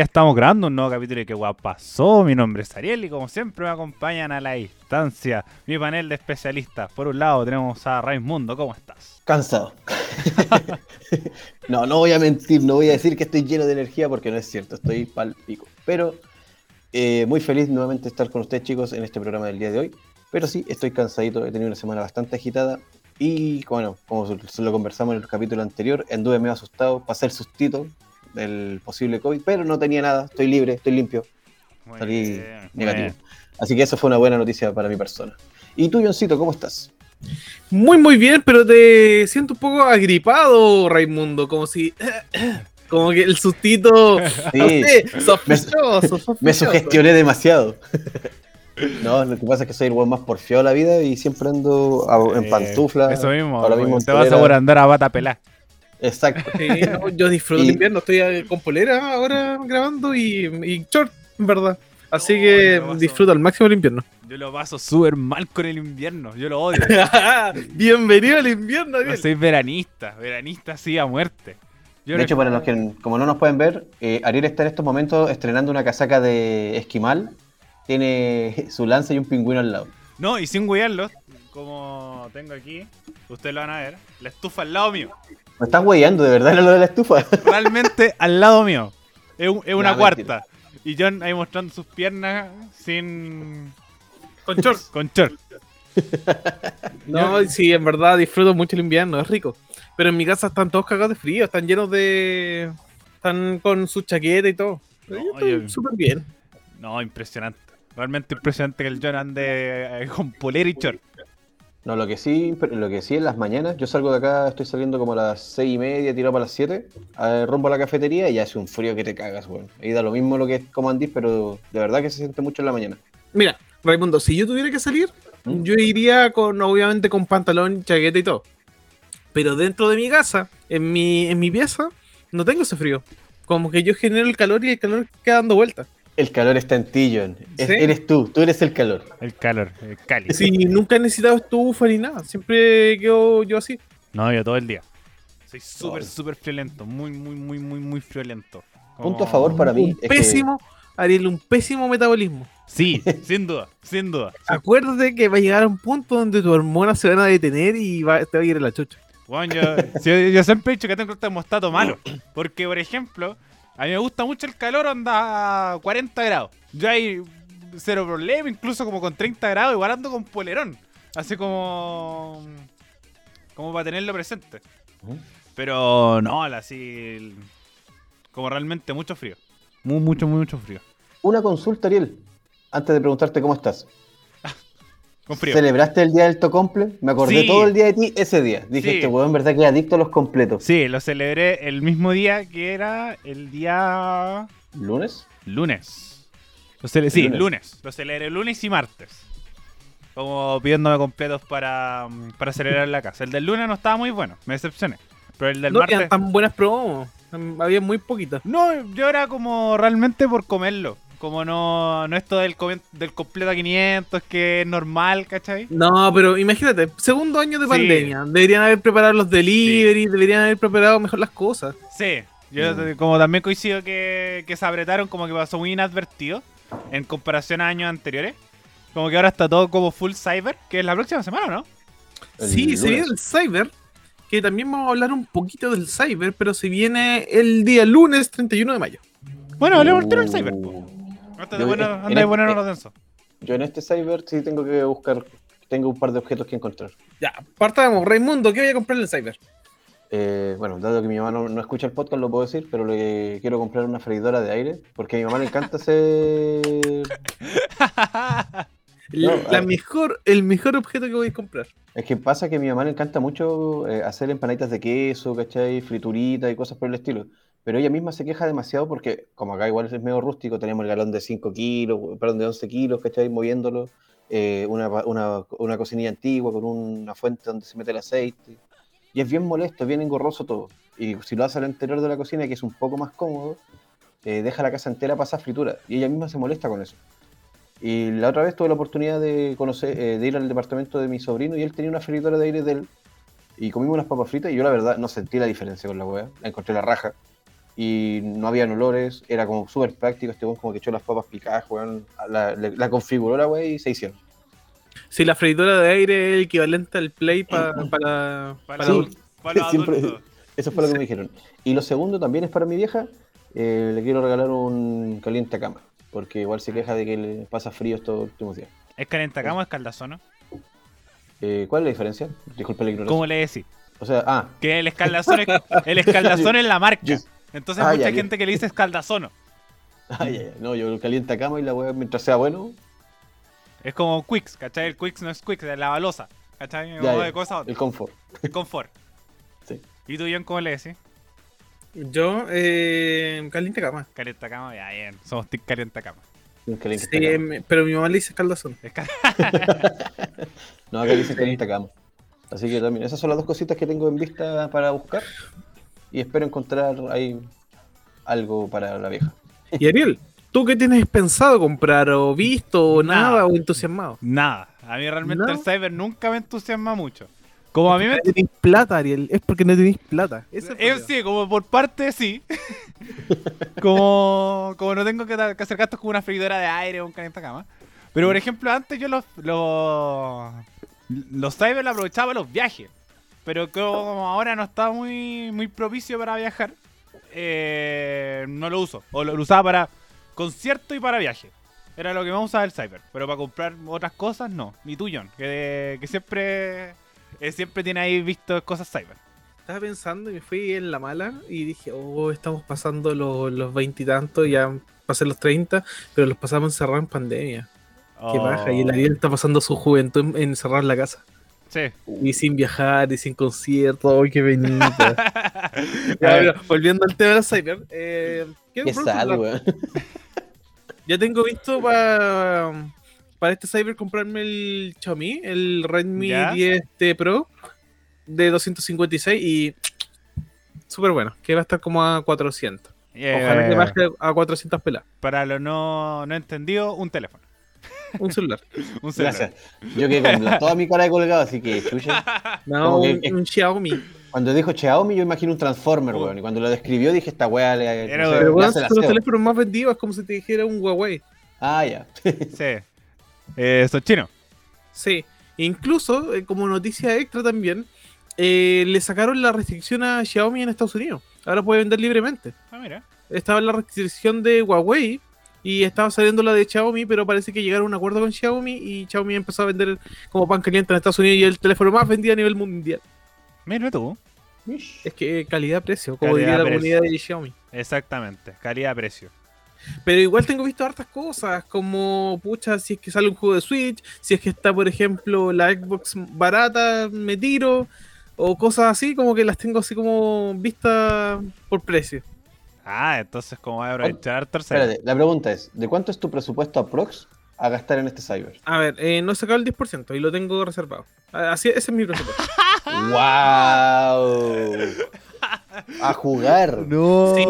ya estamos grabando un nuevo capítulo de Que Guap pasó. Mi nombre es Ariel y como siempre me acompañan a la distancia mi panel de especialistas. Por un lado tenemos a Raimundo, ¿cómo estás? Cansado. no, no voy a mentir, no voy a decir que estoy lleno de energía porque no es cierto, estoy pal pico. Pero eh, muy feliz nuevamente de estar con ustedes chicos en este programa del día de hoy. Pero sí, estoy cansadito, he tenido una semana bastante agitada y bueno, como lo conversamos en el capítulo anterior, anduve medio asustado, pasé el sustito del posible COVID, pero no tenía nada, estoy libre, estoy limpio. Salí negativo. Así que eso fue una buena noticia para mi persona. ¿Y tú, Johncito, cómo estás? Muy, muy bien, pero te siento un poco agripado, Raimundo, como si... Como que el sustito... Sí, sospechoso, me, sugestioné demasiado. No, lo que pasa es que soy el buen más porfiado de la vida y siempre ando en eh, pantufla. Eso mismo, ahora mismo te vas a andar a bata pelada. Exacto. yo disfruto el invierno, estoy con polera ahora grabando y, y short, en verdad. Así que disfruto al máximo el invierno. Yo lo paso súper mal con el invierno, yo lo odio. Bienvenido al invierno, soy veranista, veranista sí a muerte. de hecho, para los que como no nos pueden ver, eh, Ariel está en estos momentos estrenando una casaca de esquimal. Tiene su lanza y un pingüino al lado. No, y sin huearlo, como tengo aquí, ustedes lo van a ver, la estufa al lado mío. Me estás hueando, de verdad, era lo de la estufa. Realmente al lado mío. Es, una cuarta. Y John ahí mostrando sus piernas sin. Con shorts. Con shorts. no, sí, en verdad disfruto mucho el invierno, es rico. Pero en mi casa están todos cagados de frío, están llenos de. Están con su chaqueta y todo. No, súper bien. No, impresionante. Realmente impresionante que el John ande eh, con polera y short. No, lo que sí, lo que sí en las mañanas, yo salgo de acá, estoy saliendo como a las seis y media, tiro para las 7, rompo a la cafetería y ya hace un frío que te cagas, weón. Ahí da lo mismo lo que es pero de verdad que se siente mucho en la mañana. Mira, Raimundo, si yo tuviera que salir, ¿Mm? yo iría con, obviamente, con pantalón, chaqueta y todo. Pero dentro de mi casa, en mi, en mi pieza, no tengo ese frío. Como que yo genero el calor y el calor queda dando vueltas. El calor está en ti, John. Eres tú, tú eres el calor. El calor, el cálido. Sí, nunca he necesitado estufa ni nada. Siempre quedo yo así. No, yo todo el día. Soy súper, súper friolento. Muy, muy, muy, muy, muy friolento. Punto a favor para mí. Un pésimo, Ariel, un pésimo metabolismo. Sí, sin duda, sin duda. Acuérdate que va a llegar a un punto donde tus hormonas se van a detener y va, te va a ir a la chucha. Bueno, yo, yo, siempre he dicho que tengo este termostato malo. Porque, por ejemplo, a mí me gusta mucho el calor, anda a 40 grados. Yo hay cero problema, incluso como con 30 grados, igual ando con polerón. Así como. como para tenerlo presente. Pero no, así. como realmente mucho frío. Muy, mucho, mucho frío. Una consulta, Ariel, antes de preguntarte cómo estás. ¿Celebraste el día del Tocomple? Me acordé todo el día de ti ese día. Dije, este weón en verdad que es adicto a los completos. Sí, lo celebré el mismo día que era el día... ¿Lunes? Lunes. sí, lunes. Lo celebré lunes y martes. Como pidiéndome completos para, para celebrar en la casa. El del lunes no estaba muy bueno, me decepcioné. Pero el del no, martes... tan buenas promos. Había muy poquitas. No, yo era como realmente por comerlo. Como no, no esto del, del completo a 500, que es normal, ¿cachai? No, pero imagínate, segundo año de pandemia. Deberían haber preparado los delivery, deberían haber preparado mejor las cosas. Sí, yo mm. como también coincido que, que se apretaron, como que pasó muy inadvertido en comparación a años anteriores. Como que ahora está todo como full cyber, que es la próxima semana, ¿no? sí, se viene el cyber, que también vamos a hablar un poquito del cyber, pero se viene el día lunes 31 de mayo. Bueno, hablemos del cyber. Anda de bueno, anda de bueno en este, Yo en este cyber sí tengo que buscar, tengo un par de objetos que encontrar. Ya, partamos. Raimundo, ¿qué voy a comprar en el cyber? Eh, bueno, dado que mi mamá no, escucha el podcast, lo puedo decir, pero le quiero comprar una freidora de aire, porque a mi mamá le encanta hacer... la, mejor, el mejor objeto que voy a comprar. Es que pasa que a mi mamá le encanta mucho eh, hacer empanaditas de queso, ¿cachai? Frituritas y cosas por el estilo pero ella misma se queja demasiado porque, como acá igual es medio rústico, tenemos el galón de 5 kilos, perdón, de 11 kilos, ¿cachai? Moviéndolo, eh, una, una, una, cocinilla antigua con una fuente donde se mete el aceite. Y es bien molesto, bien engorroso todo. Y si lo hace al interior de la cocina, que es un poco más cómodo, eh, deja la casa entera pasar fritura. Y ella misma se molesta con eso. Y la otra vez tuve la oportunidad de conocer, eh, de ir al departamento de mi sobrino y él tenía una fritura de aire de él. Y comimos unas papas fritas y yo la verdad no sentí la diferencia con la hueá. Encontré la raja y no habían olores, era como súper práctico, este weón como que echó las papas picadas, weón, la, la- la configuró la weá y se hicieron. Si la freidora de aire es el equivalente al Play pa- para, Para, para Sí. adultos, para los Siempre- adultos. Eso fue lo que me dijeron. Y lo segundo también es para mi vieja, eh, le quiero regalar un caliente cama, porque igual se queja de que le pasa frío estos últimos días. ¿Es calentacama o es caldazono? Eh, ¿Cuál es la diferencia? Disculpe la ignorancia. ¿Cómo le decís? O sea, ah, Que el escaldazón es, el escaldazón es la marca. Entonces Ah, mucha ya, ya. gente que le dice escaldazono. ay, ay, ay, no, yo el caliente cama y la weá mientras sea bueno, Es como Quicks, ¿cachai? El Quicks no es Quicks, es la balosa. ¿Cachai? Ya, ya. de cosas el confort. El confort. Sí. ¿Y tú, John, cómo le decís? Yo, eh, caliente cama. Calentacama, ya, bien. Somos tic calentacama. Un caliente Sí, cama. pero mi mamá le dice caldazón. Es cal- No, acá dice caliente cama. Así que también, esas son las dos cositas que tengo en vista para buscar. Y espero encontrar ahí algo para la vieja. Y Ariel, ¿tú qué tienes pensado comprar o visto o Nada. nada, o entusiasmado? Nada. A mí realmente ¿No? el cyber nunca me entusiasma mucho. Como a mí me... No tenéis plata, Ariel. Es porque no tenéis plata. Es Eh, sí, como por parte sí. como, como no tengo que, que hacer gastos como una freidora de aire o un calentacama. Pero por ejemplo, antes yo los los, los cyber los aprovechaba los viajes. Pero como ahora no está muy, muy propicio para viajar, eh, no lo uso. O lo, lo usaba para concierto y para viaje. Era lo que más usaba el cyber. Pero para comprar otras cosas, no. Ni tú, John, que, que siempre, eh, siempre tiene ahí visto cosas cyber. Estaba pensando y me fui en la mala y dije, oh, estamos pasando los, los veintitantos, ya pasé los 30, pero los pasamos encerrados en pandemia. Qué Oh. baja. Y el Ariel está pasando su juventud en, encerrado en la casa. Sí. Y sin viajar, y sin concierto. ¡Ay, qué bonita! A Ya, ver, pero, volviendo al tema de Cyber. Eh, Qué weón. Ya tengo visto para para este Cyber comprarme el Xiaomi, el Redmi ¿Ya? 10T Pro de 256 y súper bueno, que va a estar como a 400. Ojalá que baje a 400 pelas. Para lo no, no entendido, un teléfono. Un celular. Un celular. Gracias. Yo quedé con la- toda mi cara de colgado, así que chucha. No, que- un, Xiaomi. Cuando dijo Xiaomi, yo imagino un Transformer, Oh. weón. Y cuando lo describió, dije, esta weá le, Era- no sé, Pero son los teléfonos más vendidos, es como si te dijera un Huawei. Ah, ya. Sí. Eh, son chinos. Sí. Incluso, eh, como noticia extra también, eh, le sacaron la restricción a Xiaomi en Estados Unidos. Ahora puede vender libremente. Ah, mira. estaba la restricción de Huawei y estaba saliendo la de Xiaomi, pero parece que llegaron a un acuerdo con Xiaomi y Xiaomi empezó a vender como pan caliente en Estados Unidos y el teléfono más vendido a nivel mundial. Mira tú. Es que calidad-precio, como diría la comunidad de Xiaomi. Exactamente. Calidad-precio. Pero igual tengo visto hartas cosas, como, pucha, si es que sale un juego de Switch, si es que está, por ejemplo, la Xbox barata, me tiro, o cosas así, como que las tengo así como vistas por precio. Ah, entonces como voy a aprovechar cyber. Espérate, la pregunta es, ¿de cuánto es tu presupuesto aprox a gastar en este cyber? A ver, eh, no he sacado el 10% y lo tengo reservado. Así, ese es mi presupuesto. ¡Wow! A jugar. No. Sí,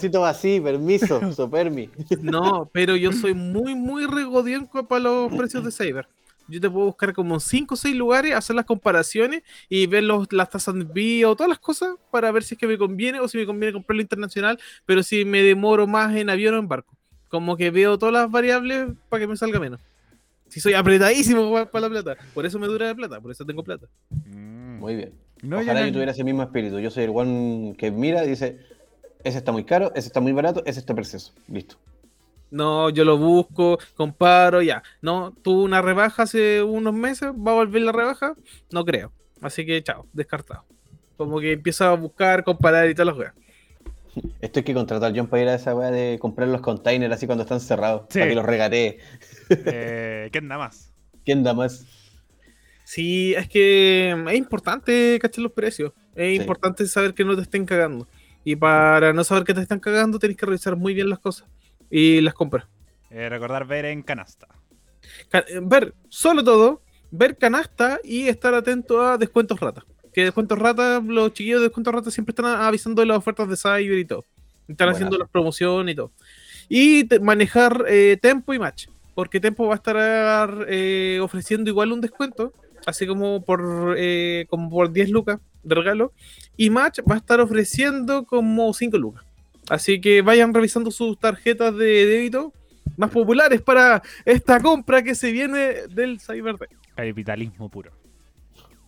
Pero... así, permiso, sopermi. No, pero yo soy muy, muy regodín para los precios de Saber. Yo te puedo buscar como 5 o 6 lugares, hacer las comparaciones y ver los, las tasas de envío, todas las cosas, para ver si es que me conviene o si me conviene comprarlo internacional, pero si me demoro más en avión o en barco. Como que veo todas las variables para que me salga menos. Si soy apretadísimo para la plata. Por eso me dura la plata, por eso tengo plata. Mm. Muy bien. No, Ojalá yo yo no- tuviera ese mismo espíritu. Yo soy el one que mira y dice, ese está muy caro, ese está muy barato, ese está precioso. Listo. No, yo lo busco, comparo, ya. No, tuvo una rebaja hace unos meses, va a volver la rebaja, no creo. Así que chao, descartado. Como que empiezo a buscar, comparar y todas las weas. Esto hay que contratar a John para ir a esa weá de comprar los containers así cuando están cerrados. Sí. Para que los regatee. Eh, ¿Qué anda más? ¿Quién da más? Sí, es que es importante cachar los precios. Es Sí. importante saber que no te estén cagando. Y para no saber que te están cagando, tenés que revisar muy bien las cosas y las compras. Eh, recordar ver en canasta. Ca- eh, ver, solo todo, ver canasta y estar atento a descuentos rata. Que descuentos rata, los chiquillos de descuentos rata siempre están avisando de las ofertas de Cyber y todo. Están haciendo las promociones y todo. Y manejar eh, Tempo y Match. Porque Tempo va a estar eh, ofreciendo igual un descuento, así como por, eh, como por 10 lucas de regalo. Y Match va a estar ofreciendo como 5 lucas. Así que vayan revisando sus tarjetas de débito más populares para esta compra que se viene del Cyber Day. Capitalismo puro.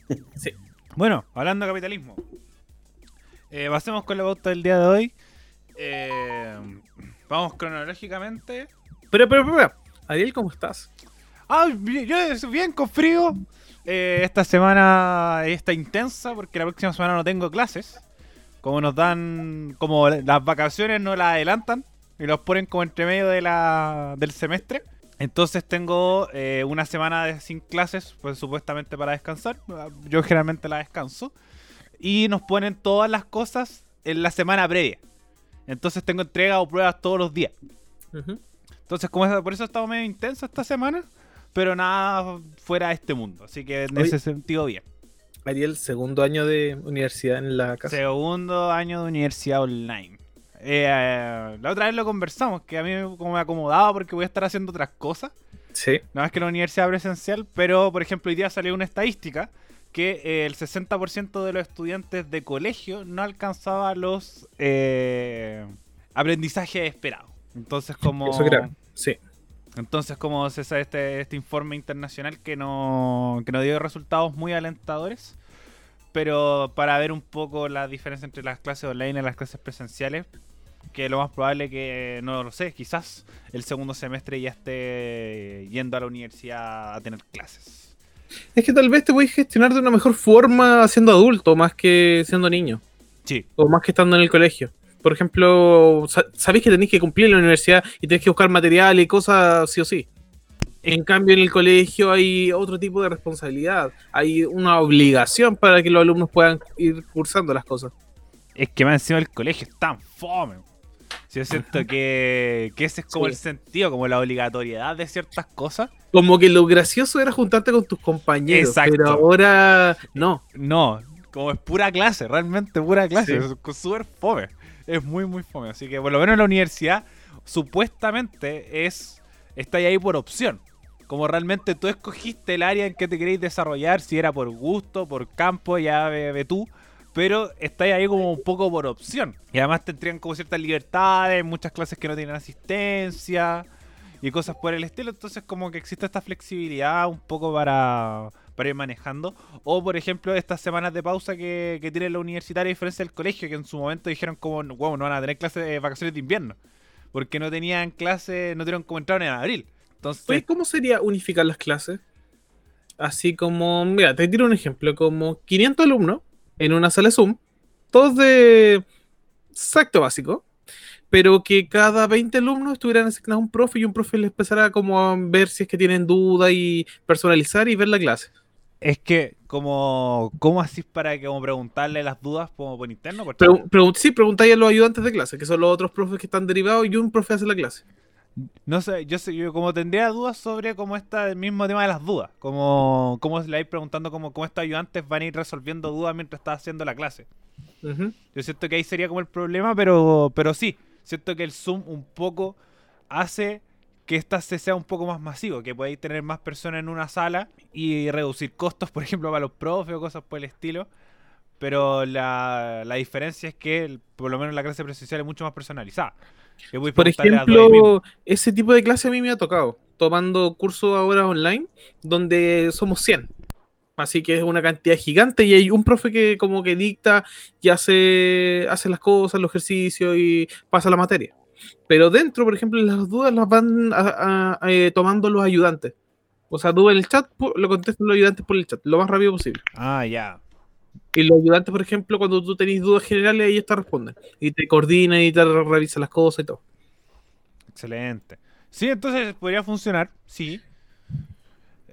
Sí. Bueno, hablando de capitalismo. Eh, pasemos con la pauta del día de hoy. Eh, vamos cronológicamente. Pero, pero, pero, Ariel, ¿cómo estás? Ah, yo bien con frío. Eh, esta semana está intensa porque la próxima semana no tengo clases. Como nos dan, como las vacaciones no las adelantan y los ponen como entre medio de la, del semestre. Entonces tengo eh, una semana de- sin clases, pues supuestamente para descansar. Yo generalmente la descanso. Y nos ponen todas las cosas en la semana previa. Entonces tengo entrega o pruebas todos los días. Entonces, como es- por eso he estado medio intenso esta semana, pero nada fuera de este mundo. Así que en Oye. ese sentido, bien. Ariel, segundo año de universidad en la casa. Segundo año de universidad online. Eh, eh, la otra vez lo conversamos, que a mí como me acomodaba porque voy a estar haciendo otras cosas. Sí. No más que la universidad presencial, pero por ejemplo hoy día salió una estadística que eh, el 60% de los estudiantes de colegio no alcanzaba los eh, aprendizajes esperados. Entonces como... Eso creo. Sí. Entonces, como se sabe este, este informe internacional que no, que no dio resultados muy alentadores, pero para ver un poco la diferencia entre las clases online y las clases presenciales, que lo más probable que, no lo sé, quizás el segundo semestre ya esté yendo a la universidad a tener clases. Es que tal vez te voy a gestionar de una mejor forma siendo adulto más que siendo niño. Sí, O más que estando en el colegio. Por ejemplo, sa- sabéis que tenéis que cumplir la universidad y tenéis que buscar material y cosas sí o sí. En cambio, en el colegio hay otro tipo de responsabilidad. Hay una obligación para que los alumnos puedan ir cursando las cosas. es que más encima el colegio es tan fome. Si es cierto que, que ese es como Sí. el sentido, como la obligatoriedad de ciertas cosas. Como que lo gracioso era juntarte con tus compañeros, Exacto. pero ahora no. No, como es pura clase, realmente pura clase, Sí. es súper fome. Es muy, muy fome. Así que por lo menos en la universidad, supuestamente es. Está ahí por opción. Como realmente tú escogiste el área en que te queréis desarrollar, si era por gusto, por campo, ya ve, tú. Pero está ahí como un poco por opción. Y además te entregan como ciertas libertades, muchas clases que no tienen asistencia y cosas por el estilo. Entonces como que existe esta flexibilidad un poco para, para ir manejando. O por ejemplo estas semanas de pausa que, que tiene la universitaria a diferencia del colegio, que en su momento dijeron como, wow, no van a tener clases de vacaciones de invierno. Porque no tenían clases, no tuvieron como entraron en abril. Entonces, Oye, ¿cómo sería unificar las clases? Así como, mira, te tiro un ejemplo, como 500 alumnos en una sala Zoom, todos de exacto básico, pero que cada 20 alumnos estuvieran asignados a un profe y un profe les empezara como a ver si es que tienen duda y personalizar y ver la clase. es que como, ¿cómo así para que como preguntarle las dudas como por interno? Por pregun- sí, preguntáis a los ayudantes de clase, que son los otros profes que están derivados y un profe hace la clase. No sé, yo sé, yo como tendría dudas sobre cómo está el mismo tema de las dudas. Como, cómo le vais preguntando cómo, cómo estos ayudantes van a ir resolviendo dudas mientras estás haciendo la clase. Yo siento que ahí sería como el problema, pero, pero sí, siento que el Zoom un poco hace que esta se sea un poco más masivo, que podáis tener más personas en una sala y reducir costos, por ejemplo, para los profes o cosas por el estilo. Pero la, la diferencia es que, el- por lo menos la clase presencial es mucho más personalizada. Por ejemplo, ese tipo de clase a mí me ha tocado, tomando cursos ahora online, donde somos 100. Así que es una cantidad gigante y hay un profe que como que dicta y hace, hace las cosas, los ejercicios y pasa la materia. Pero dentro, por ejemplo, las dudas las van a- a- eh, tomando los ayudantes. O sea, tú en el chat lo contestan los ayudantes por el chat, lo más rápido posible. Ah, ya. Y los ayudantes, por ejemplo, cuando tú tenés dudas generales, ellos te responden. Y te coordinan y te revisan las cosas y todo. Excelente. Sí, entonces podría funcionar, sí.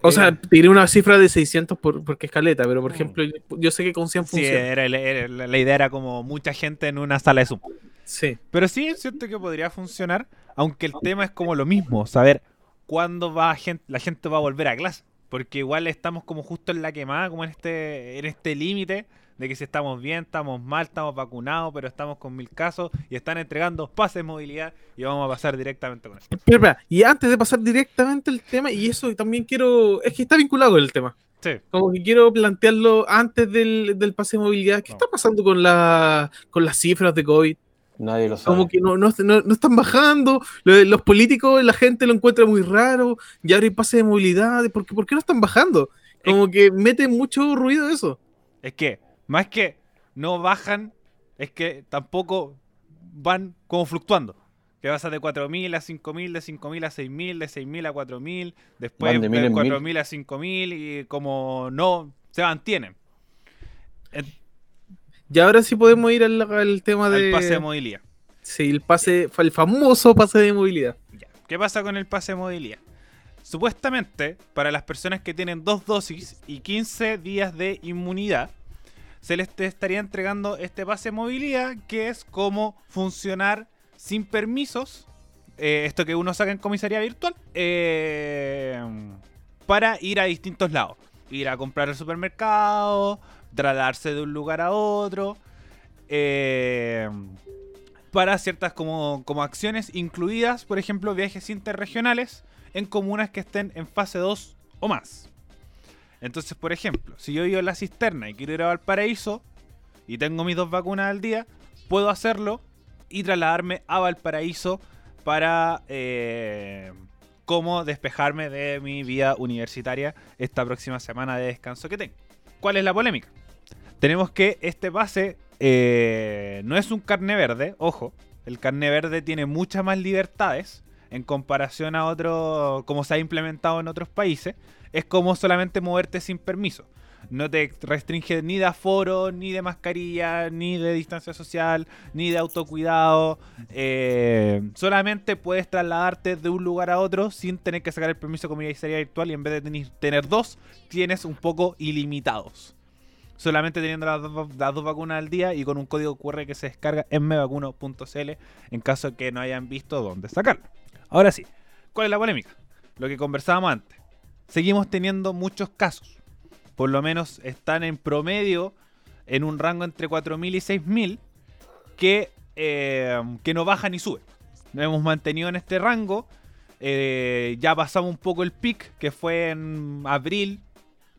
O Eh, sea, te diré una cifra de 600 por, porque escaleta, pero por ejemplo, yo, yo sé que con 100 sí, funciona. era, era- la, idea era como mucha gente en una sala de Zoom. Sí. Pero sí es cierto que podría funcionar, aunque el tema es como lo mismo, saber cuándo va gen- la gente va a volver a clase. Porque igual estamos como justo en la quemada, como en este en este límite de que si estamos bien, estamos mal, estamos vacunados, pero estamos con mil casos y están entregando pases de movilidad y vamos a pasar directamente con eso. Pero, y antes de pasar directamente al tema, y eso también quiero. Es que está vinculado con el tema. Sí. Como que quiero plantearlo antes del, del pase de movilidad. ¿Qué No. está pasando con, la, con las cifras de COVID? Nadie lo sabe. Como que no, no, no- no están bajando, lo- los políticos, la gente lo encuentra muy raro, y ahora hay pase de movilidad, ¿por qué, por qué no están bajando? Como que mete mucho ruido eso. Es que, más que no bajan, es que tampoco van como fluctuando. Que pasa de 4.000 a 5.000, de 5.000 a 6.000, de 6.000 a 4.000, después Van de, de mil en mil. 4.000 a 5.000 y como no se mantienen. El, Y ahora sí podemos ir al, al tema de... al pase de movilidad. Sí, el pase, el famoso pase de movilidad. Ya. ¿Qué pasa con el pase de movilidad? Supuestamente, para las personas que tienen dos dosis y 15 días de inmunidad, se les estaría entregando este pase de movilidad, que es cómo funcionar sin permisos, eh, esto que uno saca en comisaría virtual, eh, para ir a distintos lados. Ir a comprar al supermercado, trasladarse de un lugar a otro, eh, para ciertas como, como acciones incluidas, por ejemplo, viajes interregionales en comunas que estén en fase 2 o más. Entonces, por ejemplo, si yo vivo en la cisterna y quiero ir a Valparaíso y tengo mis dos vacunas al día, puedo hacerlo y trasladarme a Valparaíso para eh, cómo despejarme de mi vida universitaria esta próxima semana de descanso que tengo. ¿Cuál es la polémica? Tenemos que este pase eh, no es un carne verde, ojo, el carne verde tiene muchas más libertades en comparación a otro, como se ha implementado en otros países, es como solamente moverte sin permiso. No te restringe ni de aforo, ni de mascarilla, ni de distancia social, ni de autocuidado. Eh, solamente puedes trasladarte de un lugar a otro sin tener que sacar el permiso de comisaría virtual y en vez de tener dos, tienes un poco ilimitados. Solamente teniendo las dos, las dos vacunas al día y con un código QR que se descarga en mevacuno.cl en caso que no hayan visto dónde sacarlo. Ahora sí, ¿cuál es la polémica? Lo que conversábamos antes. Seguimos teniendo muchos casos. Por lo menos están en promedio en un rango entre 4.000 y 6.000 que, eh, que no bajan ni suben. Nos hemos mantenido en este rango. Eh, ya pasamos un poco el pic que fue en abril,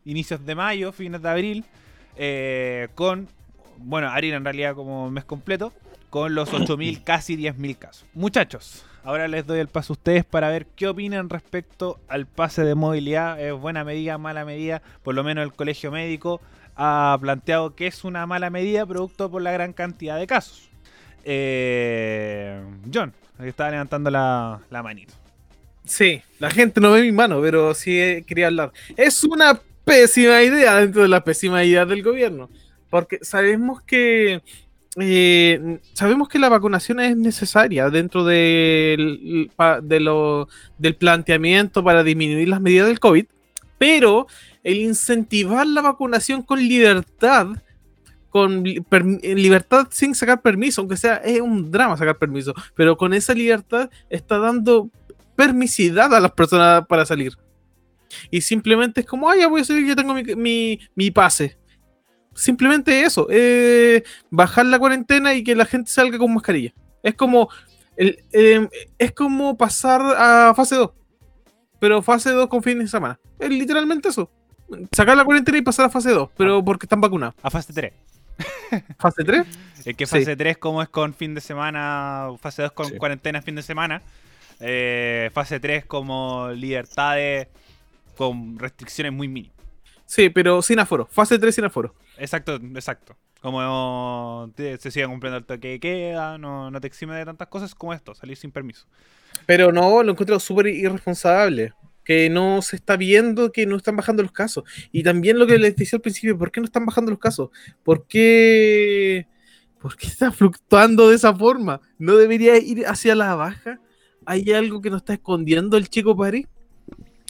inicios de mayo, fines de abril. Eh, con, bueno, abril en realidad como mes completo, con los 8.000, casi 10.000 casos. Muchachos, ahora les doy el paso a ustedes para ver qué opinan respecto al pase de movilidad. ¿Es buena medida, mala medida? Por lo menos el colegio médico ha planteado que es una mala medida producto por la gran cantidad de casos. Eh, John, que estaba levantando la, la manito. Sí, la gente no ve mi mano, pero sí eh, quería hablar. Es una pésima idea dentro de la pésima idea del gobierno, porque sabemos que eh, sabemos que la vacunación es necesaria dentro del, del planteamiento para disminuir las medidas del COVID, pero el incentivar la vacunación con libertad, con libertad sin sacar permiso, aunque sea es un drama sacar permiso, pero con esa libertad está dando permisidad a las personas para salir. Y simplemente es como, ah, ya voy a salir, ya tengo mi, mi- mi pase. Simplemente eso, eh, bajar la cuarentena y que la gente salga con mascarilla. Es como, el, eh, es como pasar a fase 2, pero fase 2 con fines de semana. Es literalmente eso. Sacar la cuarentena y pasar a fase 2, pero porque están vacunados. A fase 3. Fase 3, Es que Sí. fase 3 como es con fin de semana, fase 2 con Sí. cuarentena fin de semana, eh, fase 3 como libertades con restricciones muy mínimas. sí, pero sin aforo. Fase 3 sin aforo. Exacto, exacto. Como te- se sigue cumpliendo el toque de queda, no, no te exime de tantas cosas como esto, salir sin permiso. Pero no, lo encuentro súper irresponsable. Que no se está viendo que no están bajando los casos. Y también lo que les decía al principio, ¿por qué no están bajando los casos? ¿Por qué, ¿Por qué está fluctuando de esa forma? ¿No debería ir hacia la baja? ¿Hay algo que nos está escondiendo el chico París?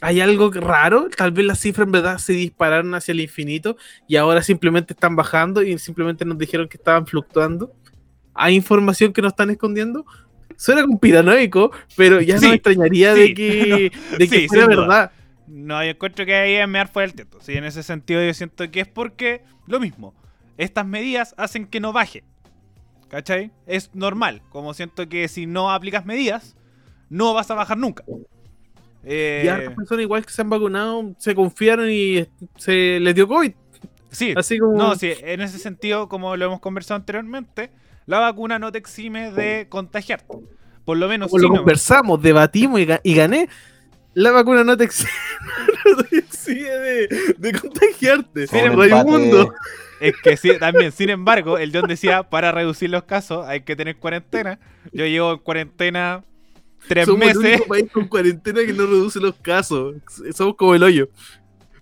¿Hay algo raro? Tal vez las cifras en verdad se dispararon hacia el infinito y ahora simplemente están bajando y simplemente nos dijeron que estaban fluctuando. ¿Hay información que nos están escondiendo? Suena conspiranoico, pero ya no Sí, me extrañaría sí, de que, de que sí, fuera verdad. No, yo encuentro que ahí mear fuera el teto. Sí, en ese sentido yo siento que es porque lo mismo. Estas medidas hacen que no baje. ¿Cachai? Es normal. Como siento que si no aplicas medidas, no vas a bajar nunca. Eh, Y hartas personas igual que se han vacunado, se confiaron y se les dio COVID. sí, Así como... no, sí, en ese sentido, como lo hemos conversado anteriormente, la vacuna no te exime de contagiarte. Por lo menos Como lo conversamos, debatimos y, ga- y gané. La vacuna no te exige, no te exige de, de contagiarte. Raimundo. Raimundo. Es que sí, también, sin embargo, el John decía, para reducir los casos hay que tener cuarentena. Yo llevo en cuarentena tres Somos el meses. único país con cuarentena que no reduce los casos. Somos como el hoyo.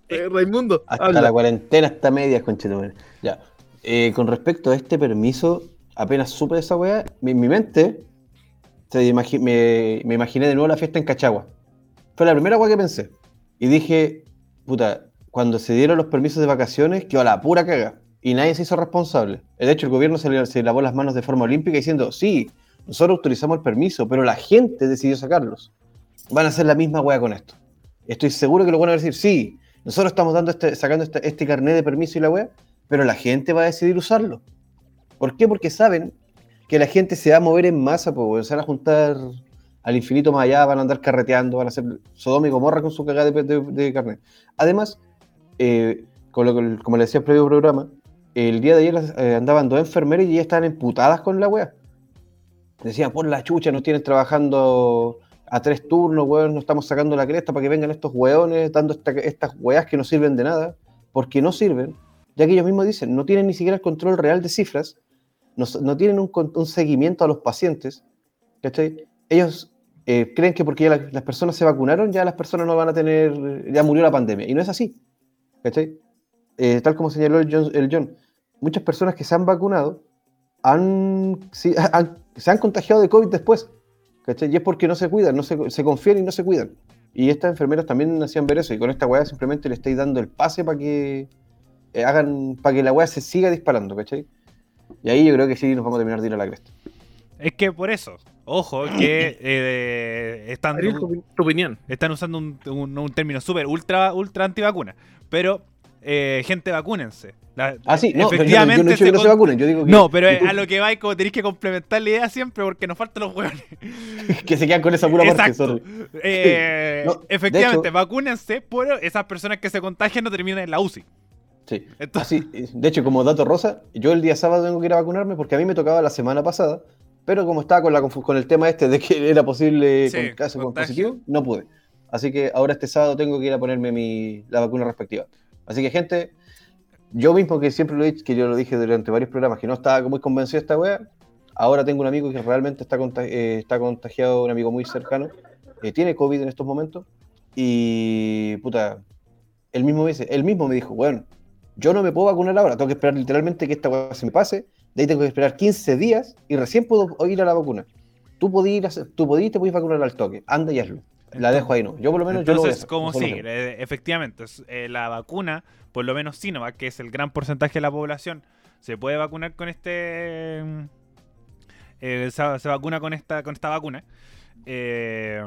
Eh, Raimundo, Hasta habla. la cuarentena está media, conchetumare. Ya. Eh, con respecto a este permiso, apenas supe de esa weá, mi- en mi mente se imagi- me, me imaginé de nuevo la fiesta en Cachagua. Fue la primera weá que pensé. Y dije, puta, cuando se dieron los permisos de vacaciones, quedó la pura caga. Y nadie se hizo responsable. De hecho, el gobierno se, le- se lavó las manos de forma olímpica diciendo, sí, nosotros autorizamos el permiso, pero la gente decidió sacarlos. Van a hacer la misma weá con esto. Estoy seguro que lo van a decir, sí, nosotros estamos dando este, sacando este, este carnet de permiso y la weá, pero la gente va a decidir usarlo. ¿Por qué? Porque saben que la gente se va a mover en masa, pues van a juntar al infinito más allá, van a andar carreteando, van a hacer Sodoma y Gomorra con su cagada de, de- carnet. Además, eh, con lo como le decía el previo programa, el día de ayer eh, andaban dos enfermeras y ya estaban emputadas con la weá. Decían, por la chucha, nos tienen trabajando a tres turnos, weón, nos estamos sacando la cresta para que vengan estos weones dando esta- estas weas que no sirven de nada, porque no sirven, ya que ellos mismos dicen, no tienen ni siquiera el control real de cifras, no, no tienen un, seguimiento a los pacientes, ¿cachai? Ellos eh, creen que porque ya la- las personas se vacunaron, ya las personas no van a tener, ya murió la pandemia, y no es así, ¿cachai? Eh, tal como señaló el John, el John, muchas personas que se han vacunado han, sí, han- se han contagiado de COVID después. ¿cachai? Y es porque no se cuidan, no se, se confían y no se cuidan. Y estas enfermeras también hacían ver eso. Y con esta weá simplemente le estáis dando el pase para que eh, hagan, para que la weá se siga disparando, ¿cachai? Y ahí yo creo que sí nos vamos a terminar de ir a la cresta. Es que por eso, ojo, que eh, están, Ariel, tu, tu opinión. están usando un, un- un término súper ultra, ultra antivacuna. Pero, eh, gente, vacúnense. La- Ah, sí, no, yo, efectivamente yo no he dicho que no se vacunen, yo digo que, No, pero a lo que va como tenéis que complementar la idea siempre porque nos faltan los hueones. que se quedan con esa pura parte, Exacto. sorry. Eh, No, efectivamente, hecho- vacúnense, pero esas personas que se contagian no terminan en la UCI. Sí. Entonces, Así, eh, de hecho, como dato rosa, yo el día sábado tengo que ir a vacunarme porque a mí me tocaba la semana pasada, pero como estaba con, la, con el tema este de que era posible Sí, con caso con positivo, no pude. Así que ahora este sábado tengo que ir a ponerme mi, la vacuna respectiva. Así que, gente, yo mismo que siempre lo he dicho, que yo lo dije durante varios programas, que no estaba muy convencido de esta wea, ahora tengo un amigo que realmente está, eh, está contagiado, un amigo muy cercano, que tiene COVID en estos momentos, y puta, él mismo me dice, él mismo me dijo, bueno, yo no me puedo vacunar ahora, tengo que esperar literalmente que esta weá se me pase, de ahí tengo que esperar 15 días y recién puedo ir a la vacuna. Tú podías tú podías te puedes vacunar al toque, anda y hazlo. La dejo ahí, no. Yo por lo menos yo entonces hacer, como sí, efectivamente, eh, la vacuna, por lo menos Sinovac, que es el gran porcentaje de la población, se puede vacunar con este... mm, eh, se, se vacuna con esta, con esta vacuna. Eh,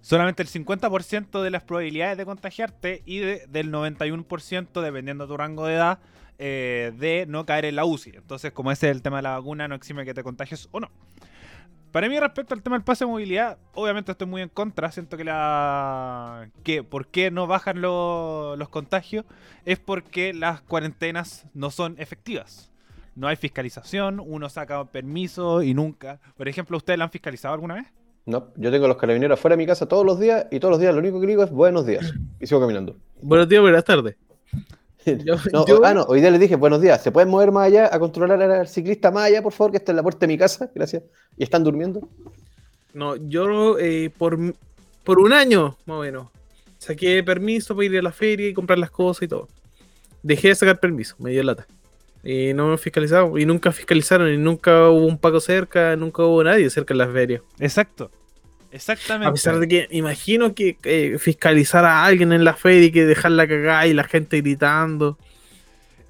solamente el 50% de las probabilidades de contagiarte y de- del 91% dependiendo de tu rango de edad eh, de no caer en la UCI. Entonces, como ese es el tema de la vacuna, no exime que te contagies o no. Para mí, respecto al tema del pase de movilidad, obviamente estoy muy en contra. Siento que la. que ¿Por qué no bajan lo- los contagios? Es porque las cuarentenas no son efectivas. No hay fiscalización, uno saca permiso y nunca. Por ejemplo, ¿ustedes la han fiscalizado alguna vez? No, yo tengo a los carabineros afuera de mi casa todos los días y todos los días lo único que digo es buenos días y sigo caminando. Buenos días, buenas tardes. Yo- No, yo- Ah, no, hoy día les dije buenos días. ¿Se pueden mover más allá a controlar al ciclista más allá, por favor, que está en la puerta de mi casa? Gracias. ¿Y están durmiendo? No, yo eh, por, por un año, más o menos, saqué permiso para ir a la feria y comprar las cosas y todo. Dejé de sacar permiso, me dio lata. Y no me fiscalizaron, y nunca fiscalizaron, y nunca hubo un paco cerca, nunca hubo nadie cerca en las ferias. Exacto. Exactamente. A pesar de que imagino que eh, fiscalizar a alguien en la feria y que dejarla cagada y la gente gritando.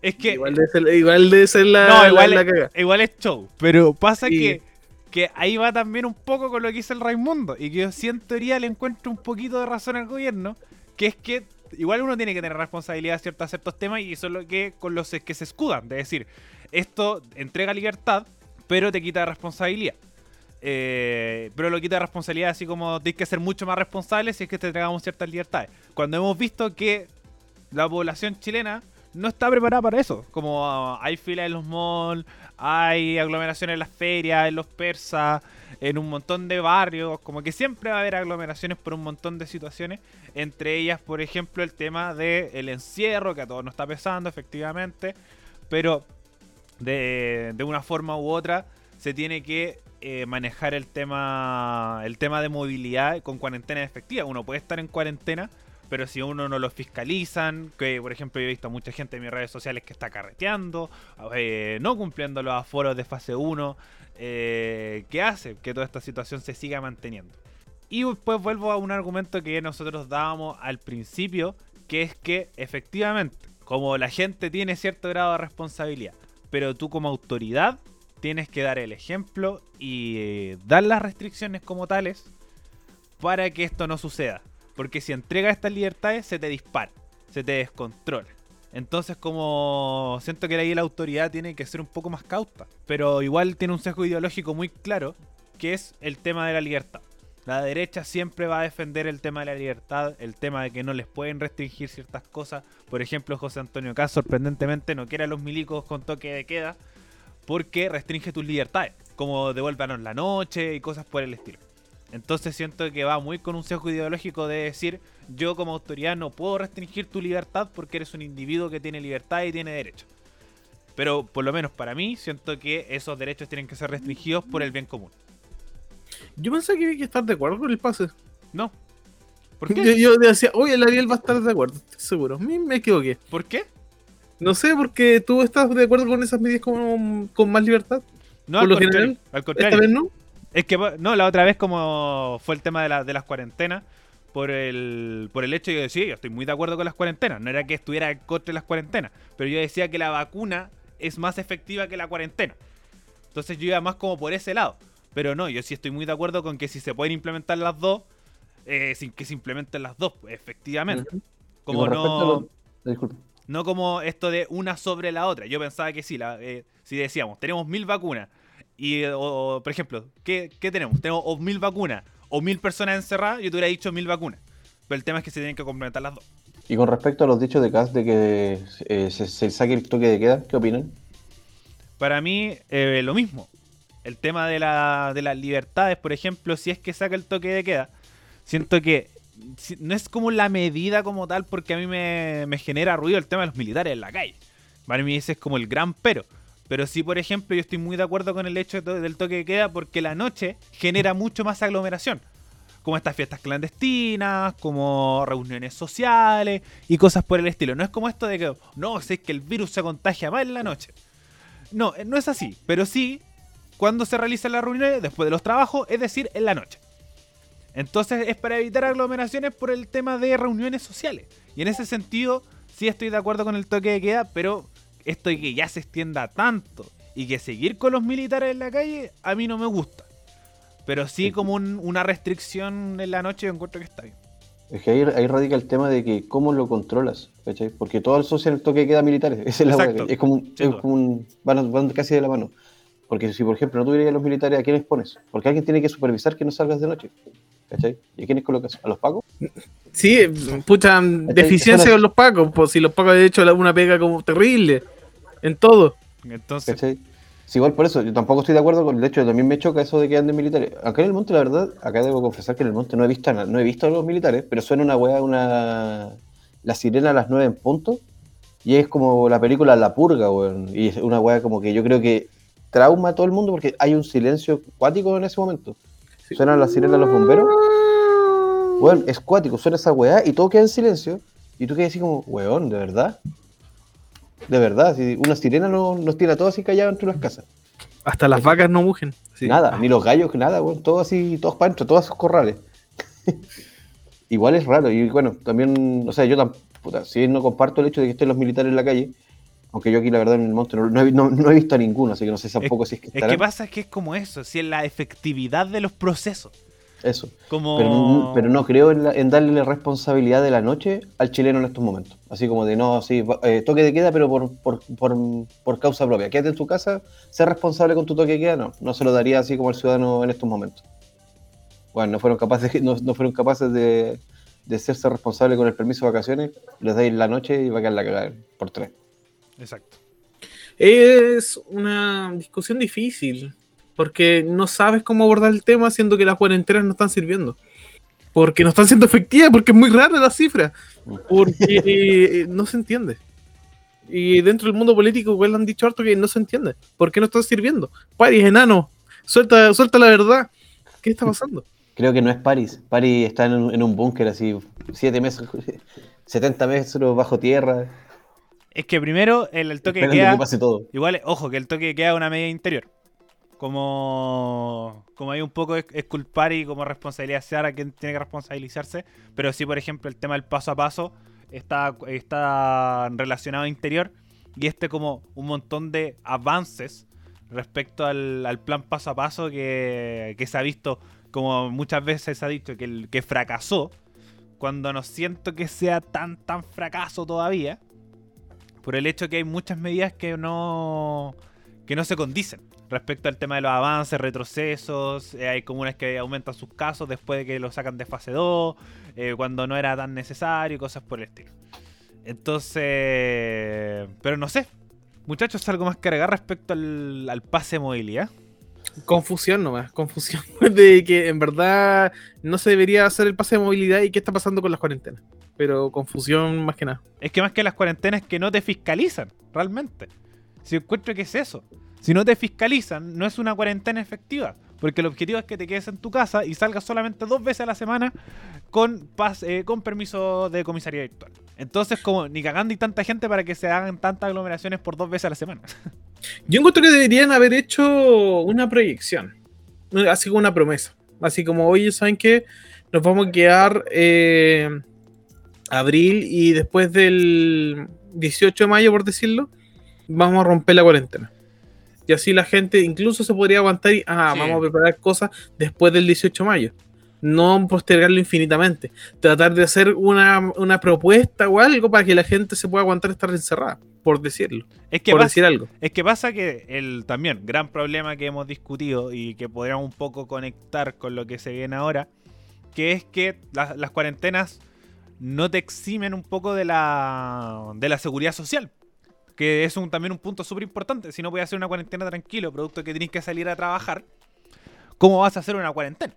es que. Igual debe ser, igual debe ser la, no, igual, la es, igual es show. Pero pasa Sí. que, que ahí va también un poco con lo que dice el Raimundo. Y que yo sí en teoría le encuentro un poquito de razón al gobierno. Que es que igual uno tiene que tener responsabilidad de ciertos, ciertos temas. Y eso es lo que con los que se escudan. De decir, esto entrega libertad, pero te quita responsabilidad. Eh, pero lo quita de responsabilidad así como tienes que ser mucho más responsable si es que te entregamos ciertas libertades. Cuando hemos visto que la población chilena no está preparada para eso. Como ah, hay filas en los malls, hay aglomeraciones en las ferias, en los persas, en un montón de barrios. Como que siempre va a haber aglomeraciones por un montón de situaciones. Entre ellas, por ejemplo, el tema del encierro, que a todos nos está pesando, efectivamente. Pero de, de una forma u otra se tiene que eh, manejar el tema el tema de movilidad con cuarentena efectiva. Uno puede estar en cuarentena, pero si uno no lo fiscalizan, que por ejemplo yo he visto mucha gente en mis redes sociales que está carreteando, eh, no cumpliendo los aforos de fase 1, eh, que hace que toda esta situación se siga manteniendo. Y después vuelvo a un argumento que nosotros dábamos al principio, que es que efectivamente, como la gente tiene cierto grado de responsabilidad, pero tú como autoridad tienes que dar el ejemplo y eh, dar las restricciones como tales para que esto no suceda. Porque si entregas estas libertades se te dispara, se te descontrola. Entonces como siento que ahí la autoridad tiene que ser un poco más cauta. Pero igual tiene un sesgo ideológico muy claro, que es el tema de la libertad. La derecha siempre va a defender el tema de la libertad, el tema de que no les pueden restringir ciertas cosas. Por ejemplo, José Antonio Caz sorprendentemente no quiere a los milicos con toque de queda porque restringe tus libertades, como devuélvanos la noche y cosas por el estilo. Entonces siento que va muy con un sesgo ideológico de decir, yo como autoridad no puedo restringir tu libertad porque eres un individuo que tiene libertad y tiene derechos. Pero por lo menos para mí, siento que esos derechos tienen que ser restringidos por el bien común. Yo pensé que había que estar de acuerdo con el pase. No. ¿Por Yo, qué? yo decía, oye, el Ariel va a estar de acuerdo, estoy seguro. A mí me equivoqué. ¿Por qué? No sé, porque tú estás de acuerdo con esas medidas con, con más libertad. No, ¿Por al contrario. general? Al Esta vez no. Es que, no, la otra vez como fue el tema de, la- de las cuarentenas, por el, por el hecho de que yo decía, yo estoy muy de acuerdo con las cuarentenas, no era que estuviera en contra de las cuarentenas, pero yo decía que la vacuna es más efectiva que la cuarentena. Entonces yo iba más como por ese lado. Pero no, yo sí estoy muy de acuerdo con que si se pueden implementar las dos, eh, sin que se implementen las dos, efectivamente. Ujú. Y Como no... lo- Disculpa. No como esto de una sobre la otra. Yo pensaba que sí, la, eh, si decíamos, tenemos mil vacunas. Y, eh, o, o, por ejemplo, ¿qué, qué tenemos? Tenemos o mil vacunas o mil personas encerradas. Yo te hubiera dicho mil vacunas. Pero el tema es que se tienen que complementar las dos. Y con respecto a los dichos de Cas de que eh, se, se saque el toque de queda, ¿qué opinan? Para mí, eh, lo mismo. El tema de, la, de las libertades, por ejemplo, si es que saca el toque de queda, siento que no es como la medida como tal, porque a mí me, me genera ruido el tema de los militares en la calle. Para mí ese es como el gran pero. Pero sí, por ejemplo, yo estoy muy de acuerdo con el hecho del toque de queda porque la noche genera mucho más aglomeración. Como estas fiestas clandestinas, como reuniones sociales y cosas por el estilo. No es como esto de que, no, si es que el virus se contagia más en la noche. No, eh, no es así. Pero sí, cuando se realizan las reuniones, después de los trabajos, es decir, en la noche. Entonces es para evitar aglomeraciones por el tema de reuniones sociales. Y en ese sentido, sí estoy de acuerdo con el toque de queda, pero esto de que ya se extienda tanto y que seguir con los militares en la calle, a mí no me gusta. Pero sí como un- una restricción en la noche, yo encuentro que está bien. Es que ahí, ahí radica el tema de que cómo lo controlas, ¿cachai? Porque todo asocian el toque de queda militares. Esa es la Es como, Sí, es como un. Van, van casi de la mano. Porque si, por ejemplo, no tuvieras a los militares, ¿a quiénes pones? Porque alguien tiene que supervisar que no salgas de noche. ¿Cachai? ¿Y a quiénes colocas? ¿A los pagos? Sí, pucha, deficiencia con los pacos. Pues si los pacos han hecho una pega como terrible. En todo. Entonces, ¿Cachai? Sí, igual por eso, yo tampoco estoy de acuerdo con el hecho, también me choca eso de que anden militares. Acá en el monte, la verdad, acá debo confesar que en el monte no he visto no he visto a los militares, pero suena una weá, una. La sirena a las 9 en punto. Y es como la película La Purga, weón. Y es una weá como que yo creo que trauma a todo el mundo porque hay un silencio cuático en ese momento. Suenan las sirenas de los bomberos. Weón, es cuático, suena esa weá y todo queda en silencio. Y tú quedas así como, weón, ¿de verdad? De verdad, si una sirena no- nos tiene a todos así callados entre las casas. Hasta las vacas no mugen. Sí. Nada, ni los gallos, nada, weón, todo así, todos para adentro, todos esos corrales. Igual es raro, y bueno, también, o sea, yo tampoco, si bien no comparto el hecho de que estén los militares en la calle, aunque yo aquí la verdad en el monte no, no he, no- visto a ninguno, así que no sé tampoco si es que es estarán. que pasa es que es como eso, si es la efectividad de los procesos. Eso. Como... Pero, no- pero no creo en, la- en darle la responsabilidad de la noche al chileno en estos momentos. Así como de no, sí, eh, toque de queda, pero por, por, por, por causa propia. Quédate en tu casa, ser responsable con tu toque de queda, no. No se lo daría así como al ciudadano en estos momentos. Bueno, no fueron capaces, no, no fueron capaces de, de serse responsable con el permiso de vacaciones, les dais la noche y va a quedar la cagada por tres. Exacto. Es una discusión difícil, porque no sabes cómo abordar el tema siendo que las cuarentenas no están sirviendo. Porque no están siendo efectivas, porque es muy rara la cifra. Porque eh, no se entiende. Y dentro del mundo político, igual han dicho harto que no se entiende. ¿Por qué no están sirviendo? Paris, enano, suelta, suelta la verdad. ¿Qué está pasando? Creo que no es Paris. Paris está en un, en un búnker así, 7 metros, 70 metros bajo tierra. Es que primero el, el toque de queda. que pase todo. Igual, ojo, que el toque de queda es una medida interior. Como, como hay un poco es, es culpar y como responsabilizar a quien tiene que responsabilizarse. Pero sí, por ejemplo, el tema del paso a paso está, está relacionado a interior. Y este como un montón de avances respecto al, al plan paso a paso que, que se ha visto, como muchas veces se ha dicho, que, el, que fracasó. Cuando no siento que sea tan, tan fracaso todavía. Por el hecho que hay muchas medidas que no, que no se condicen respecto al tema de los avances, retrocesos. eh, hay comunas que aumentan sus casos después de que lo sacan de fase 2, eh, cuando no era tan necesario y cosas por el estilo. Entonces, pero no sé. Muchachos, algo más que agregar respecto al, al pase de movilidad. Confusión nomás, confusión de que en verdad no se debería hacer el pase de movilidad y qué está pasando con las cuarentenas. Pero confusión más que nada. Es que más que las cuarentenas que no te fiscalizan, realmente. Si encuentro que es eso. Si no te fiscalizan, no es una cuarentena efectiva. Porque el objetivo es que te quedes en tu casa y salgas solamente dos veces a la semana con, eh, con permiso de comisaría virtual. Entonces, como ni cagando y tanta gente para que se hagan tantas aglomeraciones por dos veces a la semana. Yo encuentro que deberían haber hecho una proyección, así como una promesa. Así como, oye, ¿saben qué? Nos vamos a quedar eh, abril y después del 18 de mayo, por decirlo, vamos a romper la cuarentena. Y así la gente incluso se podría aguantar y, ah, Sí. vamos a preparar cosas después del 18 de mayo. No postergarlo infinitamente. Tratar de hacer una, una propuesta o algo para que la gente se pueda aguantar estar encerrada, por decirlo. Es que por pasa- decir algo. Es que pasa que el también gran problema que hemos discutido y que podríamos un poco conectar con lo que se viene ahora, que es que la- las cuarentenas no te eximen un poco de la, de la seguridad social. Que es un, también un punto súper importante. Si no puedes hacer una cuarentena tranquilo, producto que tienes que salir a trabajar, ¿cómo vas a hacer una cuarentena?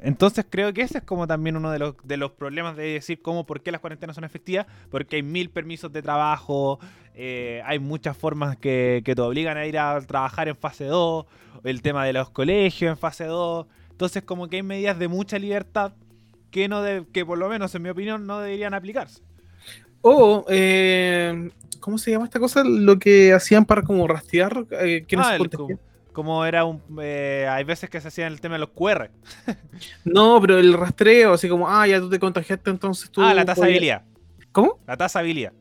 Entonces creo que ese es como también uno de los, de los problemas de decir cómo, por qué las cuarentenas son efectivas, porque hay mil permisos de trabajo, eh, hay muchas formas que, que te obligan a ir a trabajar en fase 2, el tema de los colegios en fase 2, entonces como que hay medidas de mucha libertad que, no de- que por lo menos en mi opinión no deberían aplicarse. O, eh, ¿cómo se llama esta cosa? Lo que hacían para como rastrear eh, quiénes Ah, como era un... eh, hay veces que se hacían el tema de los QR. No, pero el rastreo, así como, ah, ya tú te contagiaste, entonces tú. ah, la podías- tasabilidad. ¿Cómo? La tasabilidad.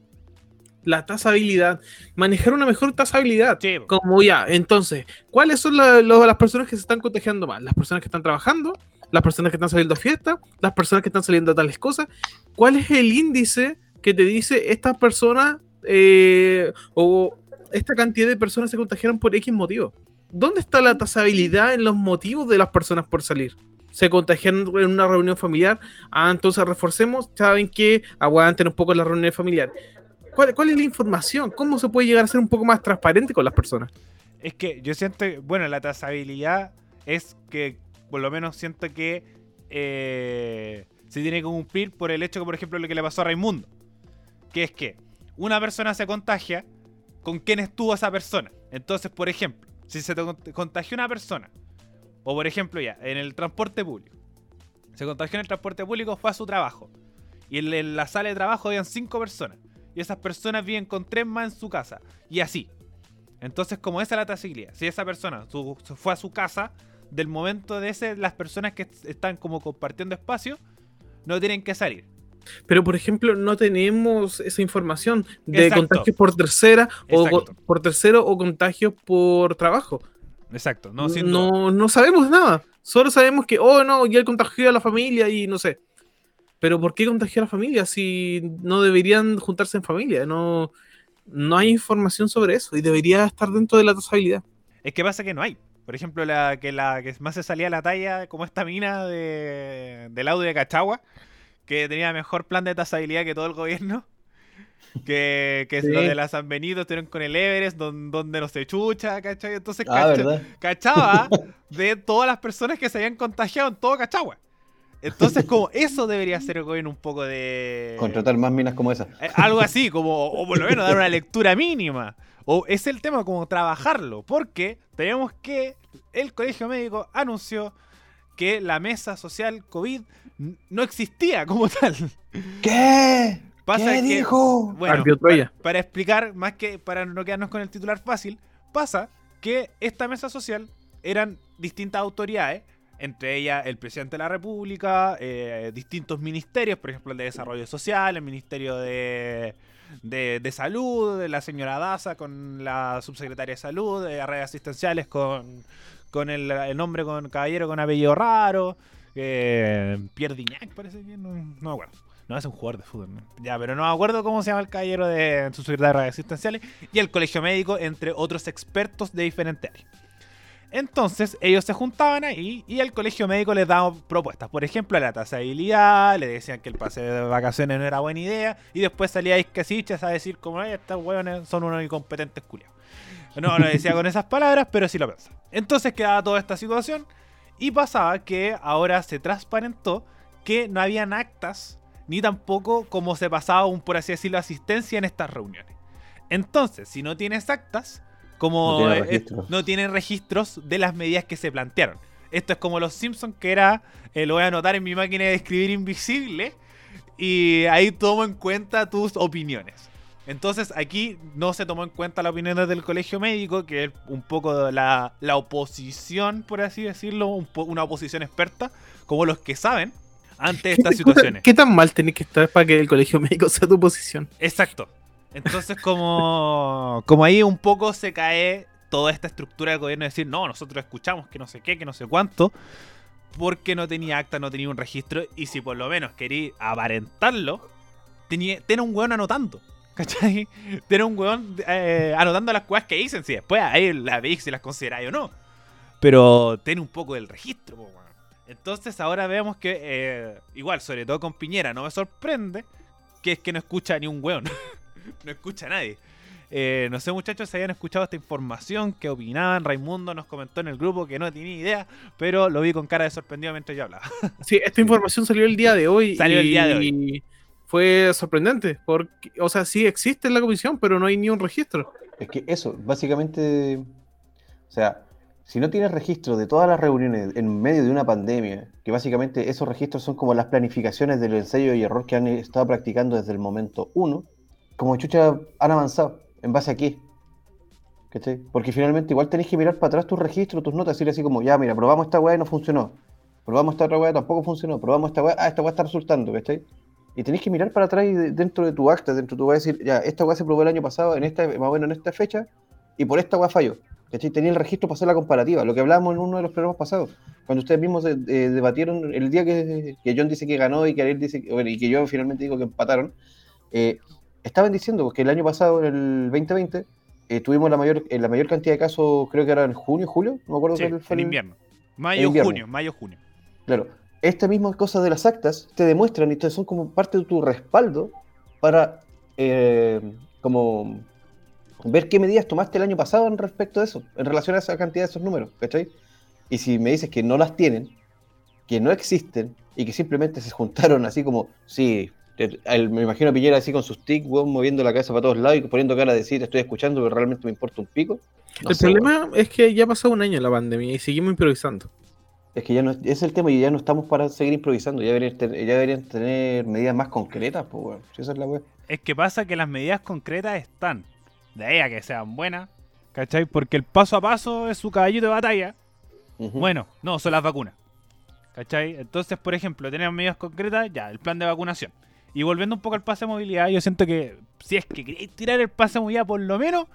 La tasabilidad. Manejar una mejor tasabilidad. Sí. Como ya, entonces, ¿cuáles son la- lo- las personas que se están contagiando más? Las personas que están trabajando, las personas que están saliendo a fiesta, las personas que están saliendo a tales cosas. ¿Cuál es el índice que te dice estas personas eh, o esta cantidad de personas se contagiaron por X motivo? ¿Dónde está la tasabilidad en los motivos de las personas por salir? Se contagiaron en una reunión familiar. Ah, entonces reforcemos. Saben que aguanten un poco la reunión familiar. ¿Cuál, ¿Cuál es la información? ¿Cómo se puede llegar a ser un poco más transparente con las personas? Es que yo siento, bueno, la tasabilidad es que, por lo menos siento que eh, se tiene que cumplir por el hecho que, por ejemplo, lo que le pasó a Raimundo. Que es que una persona se contagia con quién estuvo esa persona. Entonces, por ejemplo, si se te cont- contagió una persona, o por ejemplo ya, en el transporte público, se contagió en el transporte público, fue a su trabajo. Y en, la sala de trabajo habían cinco personas. Y esas personas viven con tres más en su casa. Y así. Entonces, como esa es la tasabilidad, si esa persona fue a su casa, del momento de ese, las personas que est- están como compartiendo espacio, no tienen que salir. Pero, por ejemplo, no tenemos esa información de Exacto. contagios por tercera o Exacto. por tercero o contagios por trabajo. Exacto, no No, sin no, sabemos nada. Solo sabemos que, oh, no, ya contagió a la familia y no sé. Pero ¿por qué contagió a la familia si no deberían juntarse en familia? No, no hay información sobre eso y debería estar dentro de la trazabilidad. Es que pasa que no hay. Por ejemplo, la que la que más se salía a la talla, como esta mina de, del audio de Cachagua, que tenía mejor plan de tasabilidad que todo el gobierno. Que, que Sí. lo de la San Benito estuvieron con el Everest, don- donde no se chucha, ¿cachai? Entonces Ah, cachaba de todas las personas que se habían contagiado en todo Cachagua. Entonces, como eso debería ser el gobierno un poco de. Contratar más minas como esa. Eh, Algo así, como, o por lo menos dar una lectura mínima. O es el tema como trabajarlo, porque tenemos que el Colegio Médico anunció que la mesa social COVID no existía como tal. ¿Qué? Pasa ¿Qué que, dijo? bueno, para explicar, más que para no quedarnos con el titular fácil, pasa que esta mesa social eran distintas autoridades, entre ellas el presidente de la República, eh, distintos ministerios, por ejemplo el de Desarrollo Social, el Ministerio de, de, de Salud, de la señora Daza con la subsecretaria de Salud, de redes asistenciales con, con el, el nombre con caballero con apellido raro, eh, Pierre Dignac parece que, no, me acuerdo. No, es un jugador de fútbol. ¿no? Ya, pero no me acuerdo cómo se llama el caballero de su secretario de redes asistenciales y el colegio médico, entre otros expertos de diferentes áreas. Entonces, ellos se juntaban ahí y el colegio médico les daba propuestas. Por ejemplo, la tasabilidad, le decían que el pase de vacaciones no era buena idea. Y después salía Iscasiches a decir, como, "Ay, estos hueones son unos incompetentes culiados. No lo decía con esas palabras, pero sí lo pensaba. Entonces quedaba toda esta situación y pasaba que ahora se transparentó que no habían actas ni tampoco como se pasaba un, por así decirlo, asistencia en estas reuniones. Entonces, si no tienes actas, como No tiene eh, no tienen registros de las medidas que se plantearon. Esto es como los Simpsons, que era, eh, lo voy a anotar en mi máquina de escribir invisible, y ahí tomo en cuenta tus opiniones. Entonces aquí no se tomó en cuenta la opinión del colegio médico, que es un poco la, la oposición, por así decirlo, un po- una oposición experta, como los que saben, ante estas ¿Qué- situaciones. ¿Qué tan mal tenés que estar para que el colegio médico sea tu posición? Exacto. Entonces, como, como ahí un poco se cae toda esta estructura del gobierno de decir, no, nosotros escuchamos que no sé qué, que no sé cuánto, porque no tenía acta, no tenía un registro, y si por lo menos quería aparentarlo, tenía, tenía un weón anotando. ¿Cachai? Tenía un weón eh, anotando las cosas que dicen, si después ahí la veis si las consideráis o no. Pero ten un poco del registro, weón. Entonces ahora vemos que, eh, igual, sobre todo con Piñera, no me sorprende que es que no escucha ni un weón. no escucha a nadie. Eh, no sé, muchachos, si habían escuchado esta información, qué opinaban. Raimundo nos comentó en el grupo que no tenía idea, pero lo vi con cara de sorprendido mientras yo hablaba. Sí, esta información salió el día de hoy. Salió el día de hoy. Fue sorprendente. Porque, o sea, sí existe la comisión, pero no hay ni un registro. Es que eso, básicamente, o sea, si no tienes registro de todas las reuniones en medio de una pandemia, que básicamente esos registros son como las planificaciones del ensayo y error que han estado practicando desde el momento uno, como chucha han avanzado, ¿en base a qué? ¿Cachai? Porque finalmente igual tenés que mirar para atrás tus registros, tus notas, decir así como, ya, mira, probamos esta weá y no funcionó. Probamos esta otra weá, tampoco funcionó. Probamos esta weá, ah, esta weá está resultando, ¿cachai? Y tenés que mirar para atrás y de- dentro de tu acta, dentro de tu weá, decir, ya, esta weá se probó el año pasado, en esta, más o menos en esta fecha, y por esta weá falló. ¿Cachai? Tenía el registro para hacer la comparativa, lo que hablábamos en uno de los programas pasados, cuando ustedes mismos eh, debatieron el día que, que John dice que ganó y que Ariel dice bueno, y que yo finalmente digo que empataron, eh, estaban diciendo que el año pasado, en el 2020, eh, tuvimos la mayor, eh, la mayor cantidad de casos, creo que era en junio, julio, no me acuerdo Sí, fue en el- invierno. Mayo, invierno. junio, mayo, junio. Claro, esta misma cosa de las actas te demuestran y son como parte de tu respaldo para eh, como ver qué medidas tomaste el año pasado en respecto a eso, en relación a esa cantidad de esos números, ¿cachai? Y si me dices que no las tienen, que no existen y que simplemente se juntaron así como, sí, el- me imagino a Piñera así con sus tics, moviendo la cabeza para todos lados y poniendo cara de decir, estoy escuchando, pero realmente me importa un pico. No el sé, problema es que ya ha pasado un año la pandemia y seguimos improvisando. Es que ya no, es el tema y ya no estamos para seguir improvisando, ya deberían, tener- ya deberían tener medidas más concretas, pues, esa es la. Es que pasa que las medidas concretas están. De ahí a que sean buenas. ¿Cachai? Porque el paso a paso es su caballito de batalla. Bueno, no, son las vacunas. ¿Cachai? Entonces, por ejemplo, tenemos medidas concretas, ya, el plan de vacunación. Y volviendo un poco al pase de movilidad, yo siento que si es que queréis tirar el pase de movilidad, por lo menos,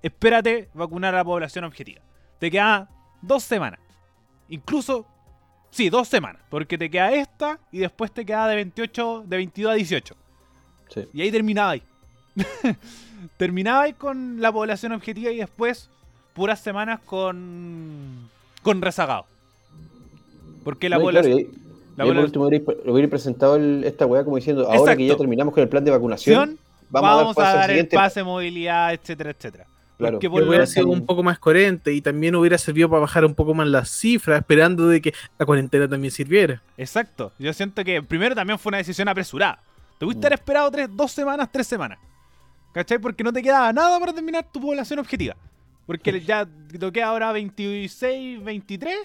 espérate vacunar a la población objetiva. Te queda dos semanas. Incluso, sí, dos semanas. Porque te queda esta y después te queda de 28, de 22 a 18. Sí. Y ahí terminabais. terminabais con la población objetiva y después puras semanas con con rezagado. Porque la No, y claro, población y ahí- la y ahí por población último hubiera, hubiera presentado el- esta weá como diciendo, ahora que ya terminamos con el plan de vacunación, vamos, a dar el siguiente. pase, movilidad, etcétera, etcétera. Claro. Porque Que por hubiera sido un poco más coherente y también hubiera servido para bajar un poco más las cifras, esperando de que la cuarentena también sirviera. Exacto. Yo siento que primero también fue una decisión apresurada. Te Mm. haber esperado tres, dos semanas, tres semanas. ¿Cachai? Porque no te quedaba nada para terminar tu población objetiva. Porque ya te queda ahora 26, 23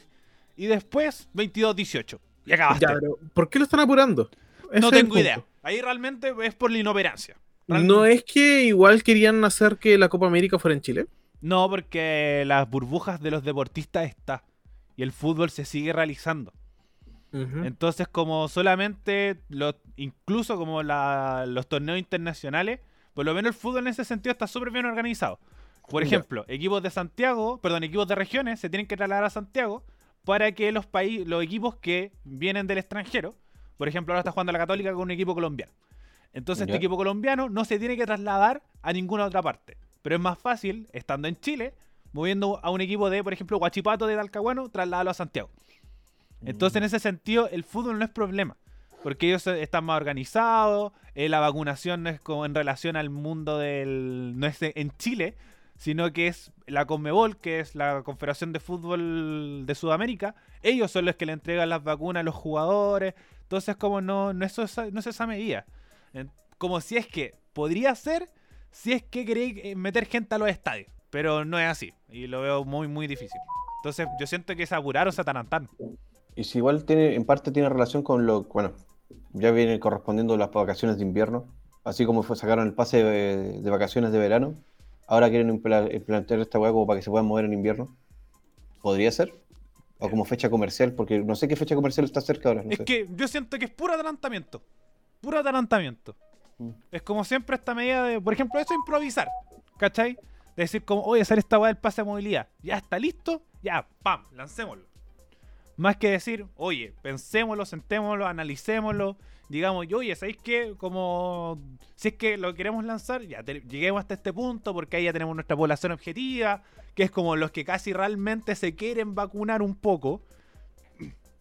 y después 22, 18. Y acabaste. Ya, pero ¿por qué lo están apurando? Ese no tengo idea. Ahí realmente es por la inoperancia. ¿No es que igual querían hacer que la Copa América fuera en Chile? No, porque las burbujas de los deportistas está. Y el fútbol se sigue realizando. Entonces, como solamente, los, incluso como la- los torneos internacionales, por lo menos el fútbol en ese sentido está súper bien organizado. Por ejemplo, equipos de Santiago, perdón, equipos de regiones se tienen que trasladar a Santiago para que los, países, los equipos que vienen del extranjero, por ejemplo, ahora está jugando la Católica con un equipo colombiano. Entonces, este equipo colombiano no se tiene que trasladar a ninguna otra parte. Pero es más fácil, estando en Chile, moviendo a un equipo de, por ejemplo, Guachipato de Talcahuano, trasladarlo a Santiago. Entonces, en ese sentido, el fútbol no es problema. Porque ellos están más organizados, eh, la vacunación no es como en relación al mundo del... no es en Chile, sino que es la Conmebol, que es la Confederación de Fútbol de Sudamérica. Ellos son los que le entregan las vacunas a los jugadores. Entonces, como no, no, es, esa, no es esa medida. Como si es que podría ser, si es que queréis eh, meter gente a los estadios. Pero no es así. Y lo veo muy, muy difícil. Entonces, yo siento que se apuraron, se atarantaron. Y si igual tiene, en parte tiene relación con lo, bueno, ya viene correspondiendo las vacaciones de invierno, así como fue, sacaron el pase de, de vacaciones de verano, ahora quieren impla- implantar esta hueá como para que se puedan mover en invierno. ¿Podría ser? O como fecha comercial, porque no sé qué fecha comercial está cerca ahora. no Es sé. que yo siento que es puro adelantamiento. Puro adelantamiento. Mm. Es como siempre esta medida de, por ejemplo, eso es improvisar. ¿Cachai? De decir como, oye, sale esta weá del pase de movilidad. Ya está listo, ya, pam, lancémoslo. Más que decir, oye, pensémoslo, sentémoslo, analicémoslo. Digamos, y, oye, ¿sabéis qué? Como, si es que lo queremos lanzar, ya te- lleguemos hasta este punto porque ahí ya tenemos nuestra población objetiva, que es como los que casi realmente se quieren vacunar un poco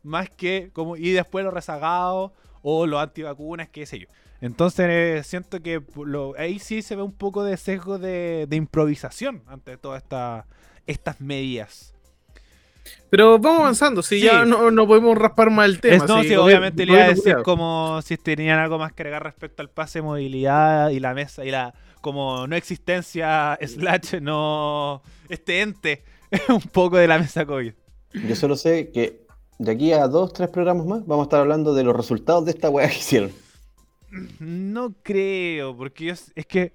más que como y después los rezagados o los antivacunas, qué sé yo. Entonces eh, siento que lo- ahí sí se ve un poco de sesgo de, de improvisación ante todas esta- estas medidas. Pero vamos avanzando, si Sí. ya no, no podemos raspar más el tema. Es- no, si sí, obviamente le iba a decir como si tenían algo más que agregar respecto al pase de movilidad y la mesa y la como no existencia slash no este ente un poco de la mesa COVID. Yo solo sé que de aquí a dos, tres programas más vamos a estar hablando de los resultados de esta weá que. No creo, porque yo, es que,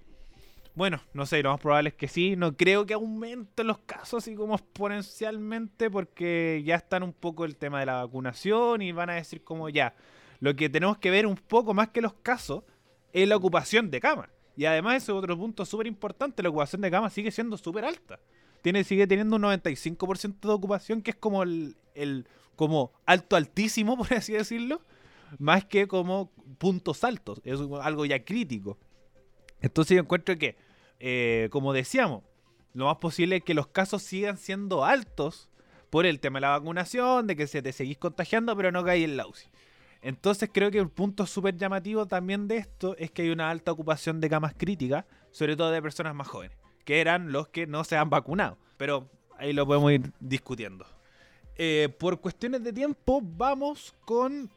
bueno, no sé, lo más probable es que sí. No creo que aumenten los casos así como exponencialmente, porque ya están un poco el tema de la vacunación y van a decir como ya, lo que tenemos que ver un poco más que los casos es la ocupación de cama. Y además ese es otro punto súper importante, la ocupación de cama sigue siendo súper alta. Tiene, sigue teniendo un 95% de ocupación, que es como el, el como alto altísimo, por así decirlo más que como puntos altos, es algo ya crítico. Entonces yo encuentro que, eh, como decíamos, lo más posible es que los casos sigan siendo altos por el tema de la vacunación, de que se te seguís contagiando, pero no cae en la UCI. Entonces creo que un punto súper llamativo también de esto es que hay una alta ocupación de camas críticas, sobre todo de personas más jóvenes, que eran los que no se han vacunado. Pero ahí lo podemos ir discutiendo. Eh, por cuestiones de tiempo, vamos con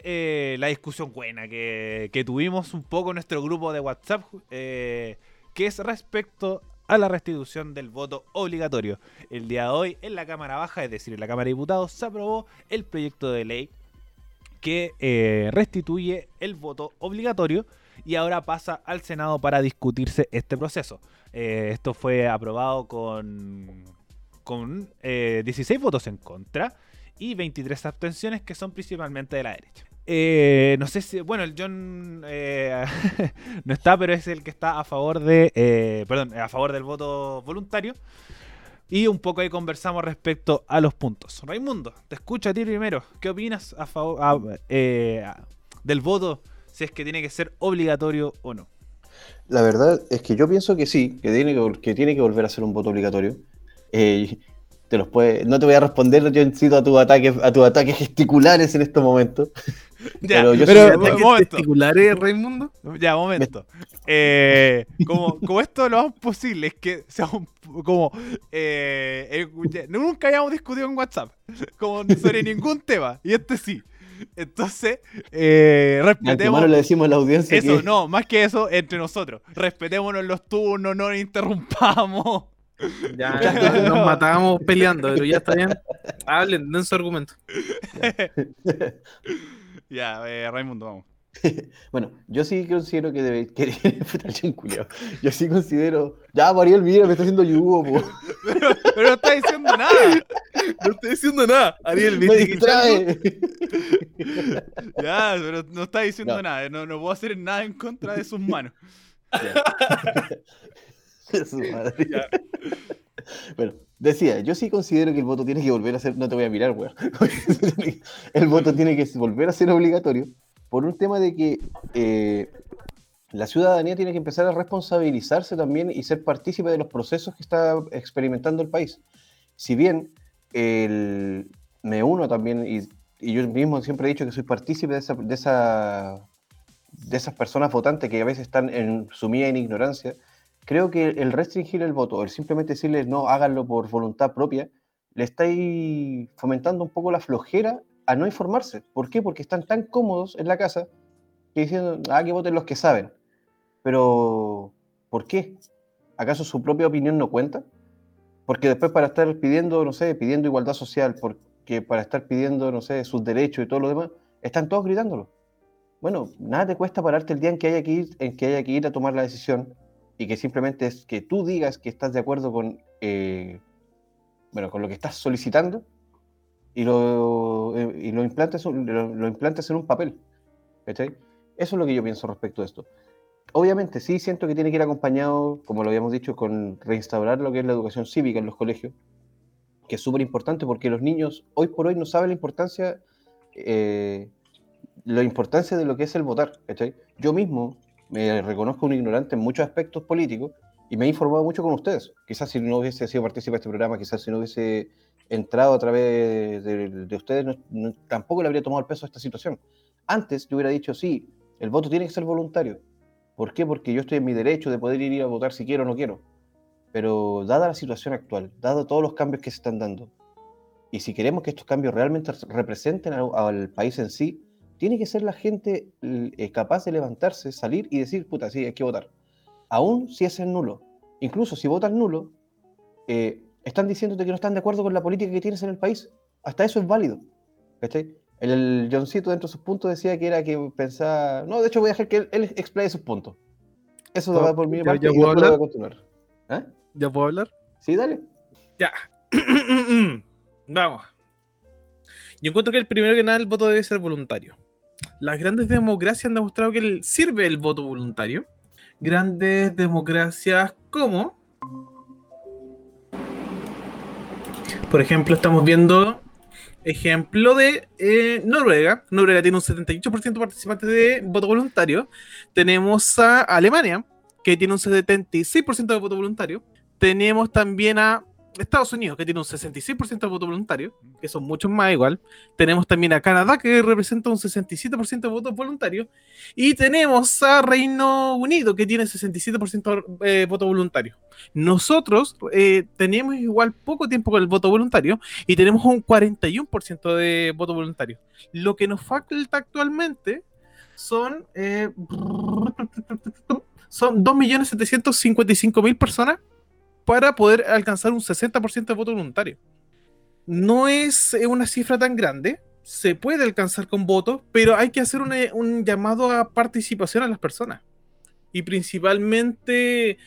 eh, la discusión buena que, tuvimos un poco en nuestro grupo de WhatsApp, eh, que es respecto a la restitución del voto obligatorio. El día de hoy en la Cámara Baja, es decir, en la Cámara de Diputados, se aprobó el proyecto de ley que restituye el voto obligatorio y ahora pasa al Senado para discutirse este proceso. Esto fue aprobado con, con eh, 16 votos en contra y 23 abstenciones que son principalmente de la derecha. Eh, no sé si, bueno, el John eh, no está, pero es el que está a favor de, eh, perdón, a favor del voto voluntario. Y un poco ahí conversamos respecto a los puntos. Raimundo, te escucho a ti primero. ¿Qué opinas a favor del voto? Si es que tiene que ser obligatorio o no. La verdad es que yo pienso que sí, que tiene que, que tiene que volver a ser un voto obligatorio. Eh, te los puede, no te voy a responder, yo incito a tus ataques, a tus ataques gesticulares en estos momentos. Ya, Pero yo pero, soy- ¿Ataques momento. testiculares, Raimundo? Ya, momento. Eh, como, como esto lo más posible es que sea un, como eh, eh, nunca habíamos discutido en WhatsApp como sobre ningún tema y este sí. Entonces, eh, respetemos le decimos a la audiencia eso, que no, más que eso entre nosotros. Respetémonos los turnos, no nos interrumpamos. Ya, ya nos matamos peleando, pero ya está bien. Hablen, den su argumento. Ya, eh, Raimundo, vamos. Bueno, yo sí considero que debe. Que, puta, el culiao. Yo sí considero. Ya, Mariel, mira, me está haciendo yugo, po. Pero no está diciendo nada. No estoy diciendo nada. Ariel, Me ¿viste que distrae. Ya, pero no está diciendo No. nada. No, no puedo hacer nada en contra de sus manos. Su madre. Bueno, decía, yo sí considero que el voto tiene que volver a ser. No te voy a mirar, weón. el voto tiene que volver a ser obligatorio por un tema de que eh, la ciudadanía tiene que empezar a responsabilizarse también y ser partícipe de los procesos que está experimentando el país. Si bien el- me uno también, y, y yo mismo siempre he dicho que soy partícipe de, esa, de, esa- de esas personas votantes que a veces están en, sumidas en ignorancia, creo que el restringir el voto, el simplemente decirles no, háganlo por voluntad propia, le estáis fomentando un poco la flojera a no informarse. ¿Por qué? Porque están tan cómodos en la casa que diciendo, ah, que voten los que saben. Pero, ¿por qué? ¿Acaso su propia opinión no cuenta? Porque después para estar pidiendo, no sé, pidiendo igualdad social, porque para estar pidiendo, no sé, sus derechos y todo lo demás, están todos gritándolo. Bueno, nada te cuesta pararte el día en que haya que ir, en que haya que ir a tomar la decisión y que simplemente es que tú digas que estás de acuerdo con, eh, bueno, con lo que estás solicitando y lo, eh, y lo, implantes, lo, implantes en un papel. Eso es lo que yo pienso respecto de esto. Obviamente, sí siento que tiene que ir acompañado, como lo habíamos dicho, con reinstaurar lo que es la educación cívica en los colegios, que es súper importante porque los niños hoy por hoy no saben la importancia, eh, importancia de lo que es el votar. Yo mismo me reconozco un ignorante en muchos aspectos políticos y me he informado mucho con ustedes. Quizás si no hubiese sido partícipe de este programa, quizás si no hubiese entrado a través de, de ustedes, no- no- tampoco le habría tomado el peso a esta situación. Antes yo hubiera dicho, sí, el voto tiene que ser voluntario. ¿Por qué? Porque yo estoy en mi derecho de poder ir a votar si quiero o no quiero. Pero dada la situación actual, dado todos los cambios que se están dando, y si queremos que estos cambios realmente representen al, al país en sí, tiene que ser la gente eh, capaz de levantarse, salir y decir, puta, sí, hay que votar. Aún si es en nulo. Incluso si votas nulo, eh, están diciéndote que no están de acuerdo con la política que tienes en el país. Hasta eso es válido. ¿Cachai? El, el Johncito dentro de sus puntos decía que era que pensaba... No, de hecho voy a dejar que él, él explaye sus puntos. Eso ¿Ya- va por mi parte ya puedo lo voy a hablar? continuar. ¿Ah? ¿Ya puedo hablar? Sí, dale. Ya. Vamos. Yo encuentro que el primero que nada el voto debe ser voluntario. Las grandes democracias han demostrado que sirve el voto voluntario. Grandes democracias como... Por ejemplo, estamos viendo ejemplo de eh, Noruega. Noruega tiene un 78% de participantes de voto voluntario. Tenemos a Alemania, que tiene un 76% de voto voluntario. Tenemos también a Estados Unidos, que tiene un 66% de voto voluntario, que son muchos más igual. Tenemos también a Canadá, que representa un 67% de votos voluntarios. Y tenemos a Reino Unido, que tiene 67% de eh, voto voluntario. Nosotros eh, tenemos igual poco tiempo con el voto voluntario y tenemos un 41% de voto voluntario. Lo que nos falta actualmente son, eh, son 2.755.000 personas para poder alcanzar un 60% de voto voluntario. No es eh, una cifra tan grande, se puede alcanzar con votos, pero hay que hacer un, eh, un llamado a participación a las personas. Y principalmente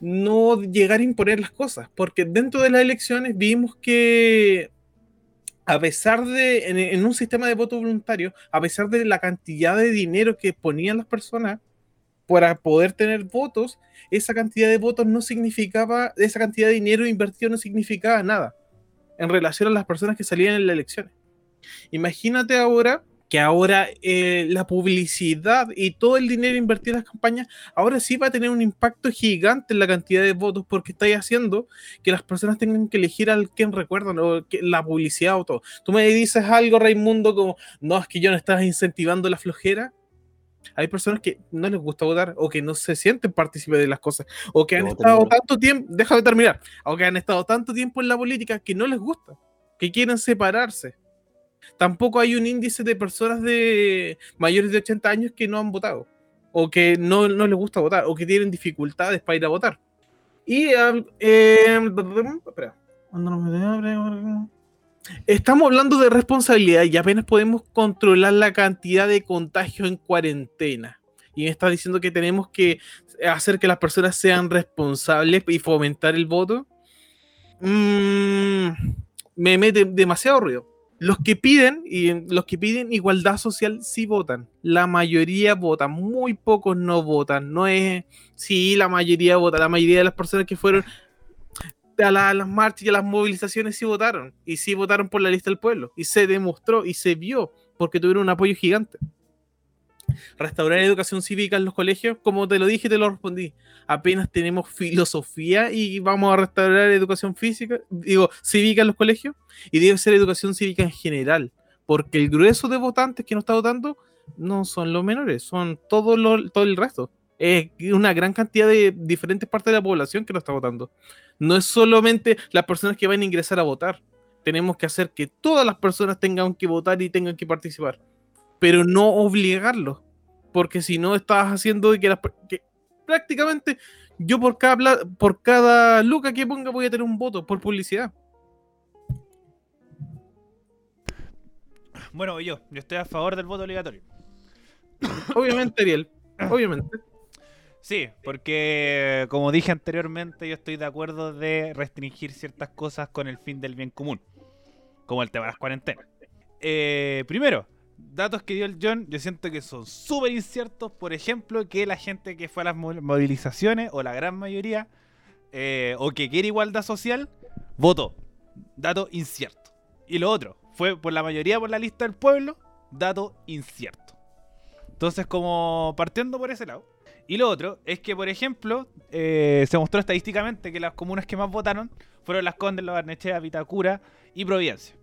no llegar a imponer las cosas, porque dentro de las elecciones vimos que a pesar de, en, en un sistema de voto voluntario, a pesar de la cantidad de dinero que ponían las personas para poder tener votos, esa cantidad de votos no significaba, esa cantidad de dinero invertido no significaba nada en relación a las personas que salían en las elecciones. Imagínate ahora que ahora eh, la publicidad y todo el dinero invertido en las campañas, ahora sí va a tener un impacto gigante en la cantidad de votos porque estáis haciendo que las personas tengan que elegir al quien recuerdan o que, la publicidad o todo. Tú me dices algo, Raimundo, como, no, es que yo no estás incentivando la flojera. Hay personas que no les gusta votar o que no se sienten partícipes de las cosas o que han No, estado tanto tiempo, déjame terminar, o que han estado tanto tiempo en la política que no les gusta, que quieren separarse. Tampoco hay un índice de personas de mayores de 80 años que no han votado o que no, no les gusta votar o que tienen dificultades para ir a votar. Y ah, eh, espera. Estamos hablando de responsabilidad y apenas podemos controlar la cantidad de contagios en cuarentena. Y me está diciendo que tenemos que hacer que las personas sean responsables y fomentar el voto. Mm, me mete demasiado ruido. Los que piden y los que piden igualdad social sí votan. La mayoría votan, muy pocos no votan. No es sí, la mayoría vota. La mayoría de las personas que fueron a, la- a las marchas y a las movilizaciones sí votaron. Y sí votaron por la lista del pueblo. Y se demostró y se vio porque tuvieron un apoyo gigante. Restaurar educación cívica en los colegios, como te lo dije, te lo respondí. Apenas tenemos filosofía y vamos a restaurar educación física, digo, cívica en los colegios, y debe ser educación cívica en general, porque el grueso de votantes que no está votando no son los menores, son todo, lo- todo el resto. Es una gran cantidad de diferentes partes de la población que no está votando. No es solamente las personas que van a ingresar a votar. Tenemos que hacer que todas las personas tengan que votar y tengan que participar pero no obligarlo. Porque si no, estás haciendo de que, las que prácticamente yo por cada, por cada luca que ponga voy a tener un voto por publicidad. Bueno, yo, yo estoy a favor del voto obligatorio. Obviamente, Ariel. Obviamente. Sí, porque como dije anteriormente, yo estoy de acuerdo de restringir ciertas cosas con el fin del bien común, como el tema de las cuarentenas. Eh, primero, datos que dio el John, yo siento que son súper inciertos. Por ejemplo, que la gente que fue a las mo- movilizaciones, o la gran mayoría, eh, o que quiere igualdad social, votó. Dato incierto. Y lo otro, fue por la mayoría por la lista del pueblo, dato incierto. Entonces, como partiendo por ese lado. Y lo otro es que, por ejemplo, eh, se mostró estadísticamente que las comunas que más votaron fueron las Condes, La Barnechea, Vitacura y Providencia.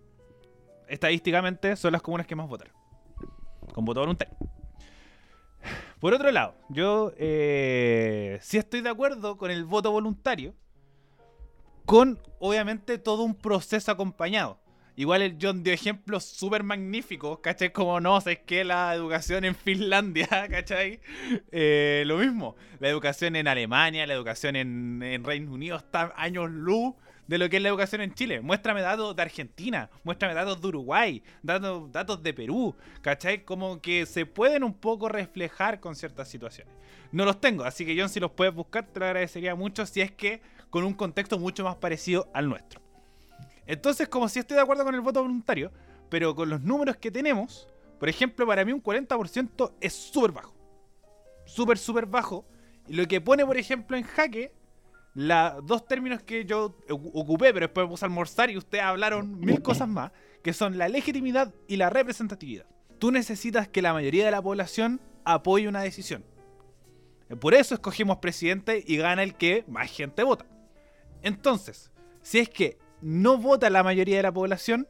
Estadísticamente son las comunas que más votaron. Con voto voluntario. Por otro lado, yo eh, sí estoy de acuerdo con el voto voluntario. Con, obviamente, todo un proceso acompañado. Igual el John dio ejemplos súper magníficos, ¿cachai? Como no, es que la educación en Finlandia, ¿cachai? Eh, lo mismo, la educación en Alemania, la educación en, Reino Unido está años luz de lo que es la educación en Chile. Muéstrame datos de Argentina, muéstrame datos de Uruguay, datos, datos de Perú, ¿cachai? Como que se pueden un poco reflejar con ciertas situaciones. No los tengo, así que John, si los puedes buscar, te lo agradecería mucho si es que con un contexto mucho más parecido al nuestro. Entonces, como si estoy de acuerdo con el voto voluntario, pero con los números que tenemos, por ejemplo, para mí un 40% es súper bajo. Súper, súper bajo. Y lo que pone, por ejemplo, en jaque, la, dos términos que yo ocu- ocupé, pero después me puse a almorzar y ustedes hablaron mil cosas más, que son la legitimidad y la representatividad. Tú necesitas que la mayoría de la población apoye una decisión. Por eso escogimos presidente y gana el que más gente vota. Entonces, si es que no vota la mayoría de la población,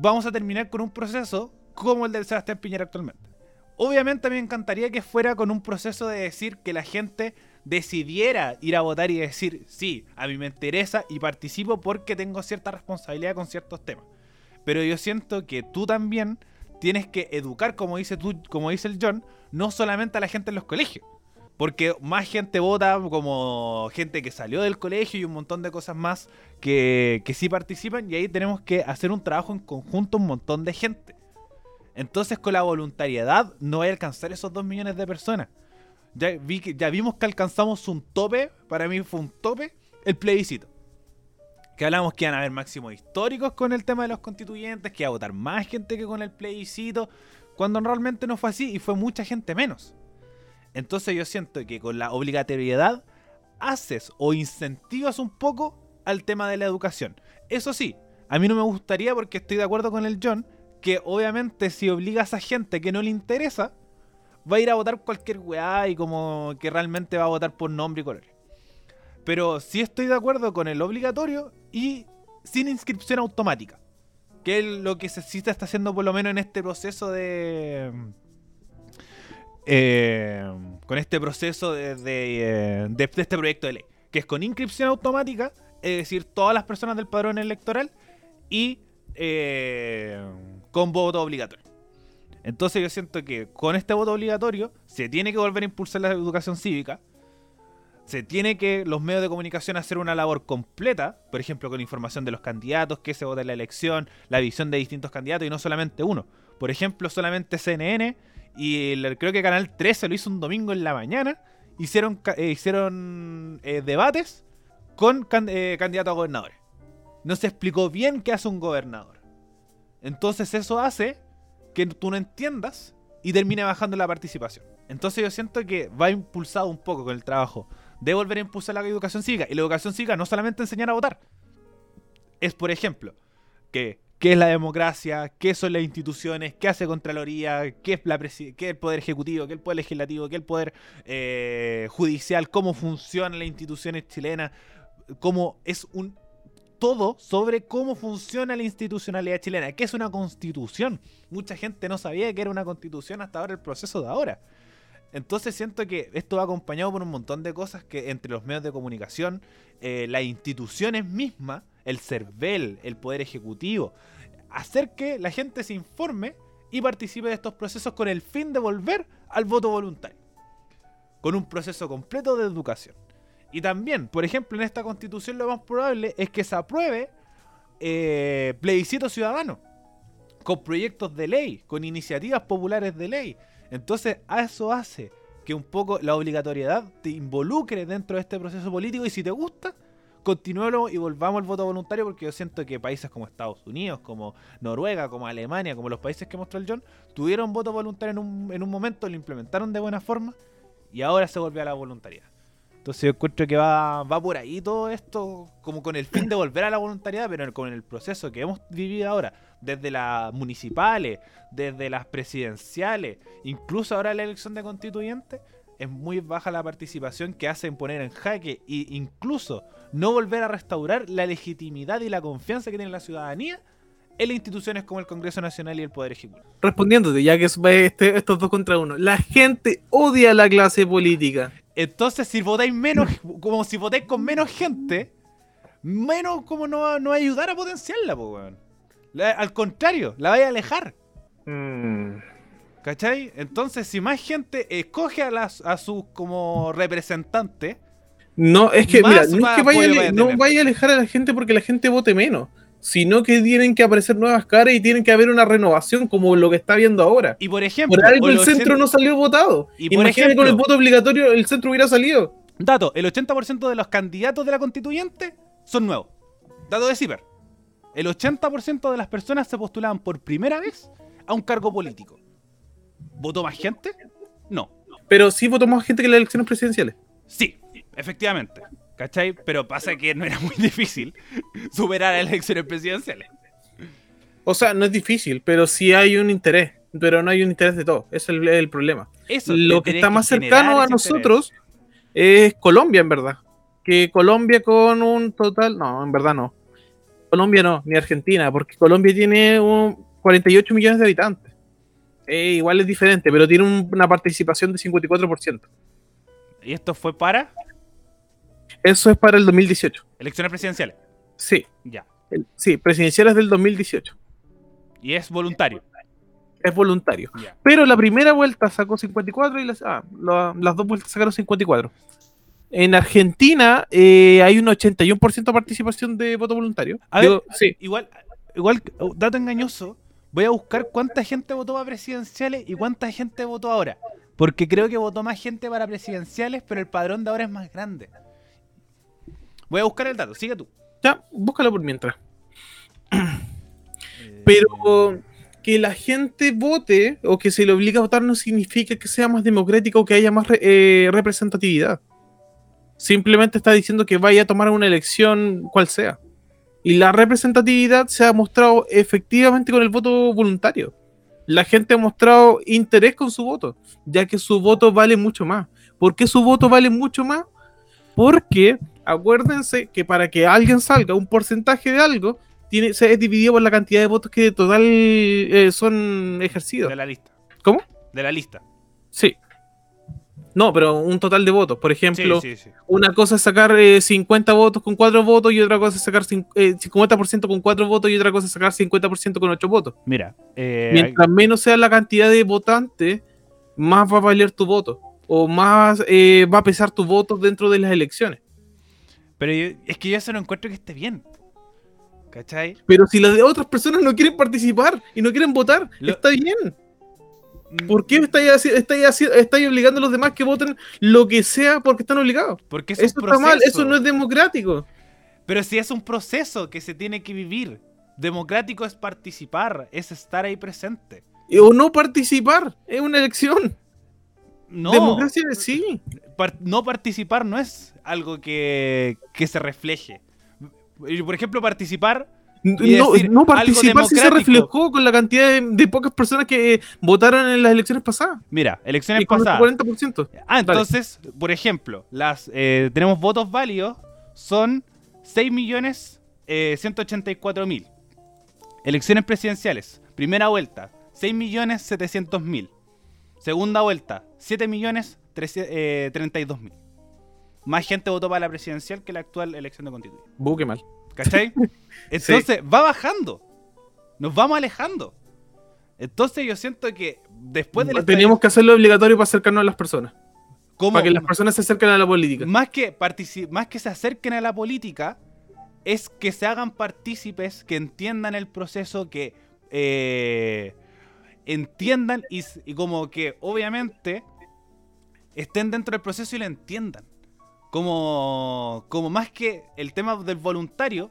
vamos a terminar con un proceso como el del Sebastián Piñera actualmente. Obviamente me encantaría que fuera con un proceso de decir que la gente decidiera ir a votar y decir, sí, a mí me interesa y participo porque tengo cierta responsabilidad con ciertos temas. Pero yo siento que tú también tienes que educar, como dice tú, como dice el John, no solamente a la gente en los colegios. Porque más gente vota como gente que salió del colegio y un montón de cosas más que, que sí participan y ahí tenemos que hacer un trabajo en conjunto un montón de gente. Entonces con la voluntariedad no va a alcanzar esos 2 millones de personas. Ya vimos que alcanzamos un tope, para mí fue un tope, el plebiscito. Que hablamos que iban a haber máximos históricos con el tema de los constituyentes, que iba a votar más gente que con el plebiscito, cuando realmente no fue así y fue mucha gente menos. Entonces yo siento que con la obligatoriedad haces o incentivas un poco al tema de la educación. Eso sí, a mí no me gustaría porque estoy de acuerdo con el John que obviamente si obligas a gente que no le interesa, va a ir a votar cualquier weá y como que realmente va a votar por nombre y color. Pero sí estoy de acuerdo con el obligatorio y sin inscripción automática. Que es lo que se, está haciendo por lo menos en este proceso de... eh, con este proceso eh, de este proyecto de ley. Que es con inscripción automática, es decir, todas las personas del padrón electoral y eh, con voto obligatorio. Entonces yo siento que con este voto obligatorio se tiene que volver a impulsar la educación cívica. Se tiene que los medios de comunicación hacer una labor completa, por ejemplo, con información de los candidatos, qué se vota en la elección, la visión de distintos candidatos y no solamente uno. Por ejemplo, solamente CNN y el- creo que Canal 13 lo hizo un domingo en la mañana. Hicieron, eh, hicieron eh, debates con can- eh, candidatos a gobernadores. No se explicó bien qué hace un gobernador. Entonces eso hace que tú no entiendas y termine bajando la participación. Entonces yo siento que va impulsado un poco con el trabajo de volver a impulsar la educación cívica. Y la educación cívica no solamente enseñar a votar. Es, por ejemplo, que qué es la democracia, qué son las instituciones, qué hace Contraloría, qué es, la qué es el Poder Ejecutivo, qué es el Poder Legislativo, qué es el Poder eh, Judicial, cómo funcionan las instituciones chilenas, cómo es un todo sobre cómo funciona la institucionalidad chilena, que es una constitución. Mucha gente no sabía que era una constitución hasta ahora el proceso de ahora. Entonces siento que esto va acompañado por un montón de cosas que entre los medios de comunicación, eh, las instituciones mismas, el CERVEL, el Poder Ejecutivo, hacer que la gente se informe y participe de estos procesos con el fin de volver al voto voluntario. Con un proceso completo de educación. Y también, por ejemplo, en esta constitución lo más probable es que se apruebe eh, plebiscito ciudadano, con proyectos de ley, con iniciativas populares de ley. Entonces, a eso hace que un poco la obligatoriedad te involucre dentro de este proceso político y si te gusta, continúalo y volvamos al voto voluntario porque yo siento que países como Estados Unidos, como Noruega, como Alemania, como los países que mostró el John, tuvieron voto voluntario en un, en un momento, lo implementaron de buena forma y ahora se volvió a la voluntariedad. Entonces yo encuentro que va, va por ahí todo esto, como con el fin de volver a la voluntariedad, pero con el proceso que hemos vivido ahora, desde las municipales, desde las presidenciales, incluso ahora la elección de constituyentes, es muy baja la participación que hacen poner en jaque e incluso no volver a restaurar la legitimidad y la confianza que tiene la ciudadanía en las instituciones como el Congreso Nacional y el Poder Ejecutivo. Respondiéndote, ya que es este- estos dos contra uno. La gente odia a la clase política. Entonces, si votáis menos, como si votáis con menos gente, menos como no, va- no ayudar a potenciarla, po, weón. La- al contrario, la vais a alejar. Mm. ¿Cachai? Entonces, si más gente escoge a, las, a sus como representantes, No, es que, mira, no es que vaya, a vaya no vaya alejar a la gente porque la gente vote menos, sino que tienen que aparecer nuevas caras y tienen que haber una renovación como lo que está viendo ahora. y por ejemplo, Por algo el centro 80 no salió votado. Y por Imagínate con el ejemplo- voto obligatorio el centro hubiera salido. Dato, el 80% de los candidatos de la constituyente son nuevos. Dato de CIPER. El 80% de las personas se postulaban por primera vez a un cargo político. ¿Votó más gente? No. Pero sí votó más gente que en las elecciones presidenciales. Sí, efectivamente. ¿Cachai? Pero pasa que no era muy difícil superar a las elecciones presidenciales. O sea, no es difícil, pero sí hay un interés. Pero no hay un interés de todo. Ese es el, el problema. Eso, Lo que está más cercano a interés. nosotros es Colombia, en verdad. Que Colombia con un total. No, en verdad no. Colombia no, ni Argentina, porque Colombia tiene un 48 millones de habitantes. Eh, igual es diferente, pero tiene un- una participación de 54%. Y esto fue para Eso es para el 2018. elecciones presidenciales. Sí, Ya. el- sí, presidenciales del 2018. Y es voluntario. Es voluntario. Ya. Pero la primera vuelta sacó 54 y las, ah, la- las dos vueltas sacaron 54. En Argentina eh, hay un 81% de participación de voto voluntario. A Digo, ver, sí, Igual, igual, uh, dato engañoso. Voy a buscar cuánta gente votó para presidenciales y cuánta gente votó ahora. Porque creo que votó más gente para presidenciales, pero el padrón de ahora es más grande. Voy a buscar el dato, sigue tú. ya, búscalo por mientras. Eh, Pero que la gente vote o que se le obligue a votar no significa que sea más democrático o que haya más re- eh, representatividad. Simplemente está diciendo que vaya a tomar una elección cual sea. Y la representatividad se ha mostrado efectivamente con el voto voluntario. La gente ha mostrado interés con su voto, ya que su voto vale mucho más. ¿Por qué su voto vale mucho más? Porque acuérdense que para que alguien salga un porcentaje de algo, tiene, se es dividido por la cantidad de votos que de total eh, son ejercidos. De la lista. ¿Cómo? De la lista. Sí. No, pero un total de votos. Por ejemplo, sí, sí, sí. una cosa es sacar eh, 50 votos con 4 votos y otra cosa es sacar cin- eh, 50% con 4 votos y otra cosa es sacar 50% con 8 votos. Mira, eh, Mientras menos sea la cantidad de votantes, más va a valer tu voto. O más eh, va a pesar tu voto dentro de las elecciones. pero yo- es que yo eso no encuentro que esté bien. ¿Cachai? Pero si las de otras personas no quieren participar y no quieren votar, Lo- está bien. ¿Por qué estáis, estáis obligando a los demás que voten lo que sea porque están obligados? Porque es Eso un está mal, eso no es democrático. Pero si es un proceso que se tiene que vivir. Democrático es participar, es estar ahí presente. O no participar, es una elección. No, Democracia sí. par- no participar no es algo que, que se refleje. Por ejemplo, participar No, decir no algo participar sí se reflejó con la cantidad de, de pocas personas que eh, votaron en las elecciones pasadas. Mira, elecciones Y pasadas. 40%. Ah, entonces, por ejemplo, las eh, tenemos votos válidos, son 6.184.000. Elecciones presidenciales, primera vuelta, 6.700.000. Segunda vuelta, 7.032.000. Más gente votó para la presidencial que la actual elección de constituyente. Buque mal. ¿Cachai? Entonces, va bajando. Nos vamos alejando. Entonces yo siento que después de la Teníamos que hacerlo obligatorio para acercarnos a las personas. Para que las personas se acerquen a la política. más que más que se acerquen a la política es que se hagan partícipes que entiendan el proceso que eh, entiendan y, y como que obviamente estén dentro del proceso y lo entiendan como como más que el tema del voluntario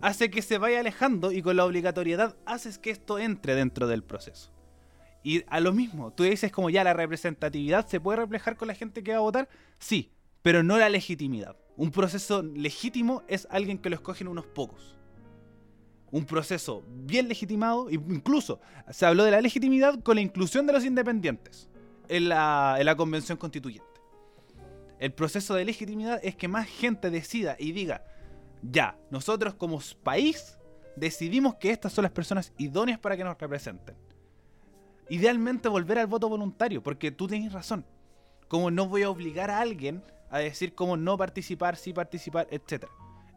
hace que se vaya alejando y con la obligatoriedad haces que esto entre dentro del proceso y a lo mismo, tú dices como ya la representatividad se puede reflejar con la gente que va a votar, sí, pero no la legitimidad. Un proceso legítimo es alguien que lo escogen unos pocos. Un proceso bien legitimado, incluso se habló de la legitimidad con la inclusión de los independientes en la, en la convención constituyente. El proceso de legitimidad es que más gente decida y diga, ya, nosotros como país decidimos que estas son las personas idóneas para que nos representen. Idealmente volver al voto voluntario, porque tú tienes razón. Como no voy a obligar a alguien a decir cómo no participar, sí participar, etc.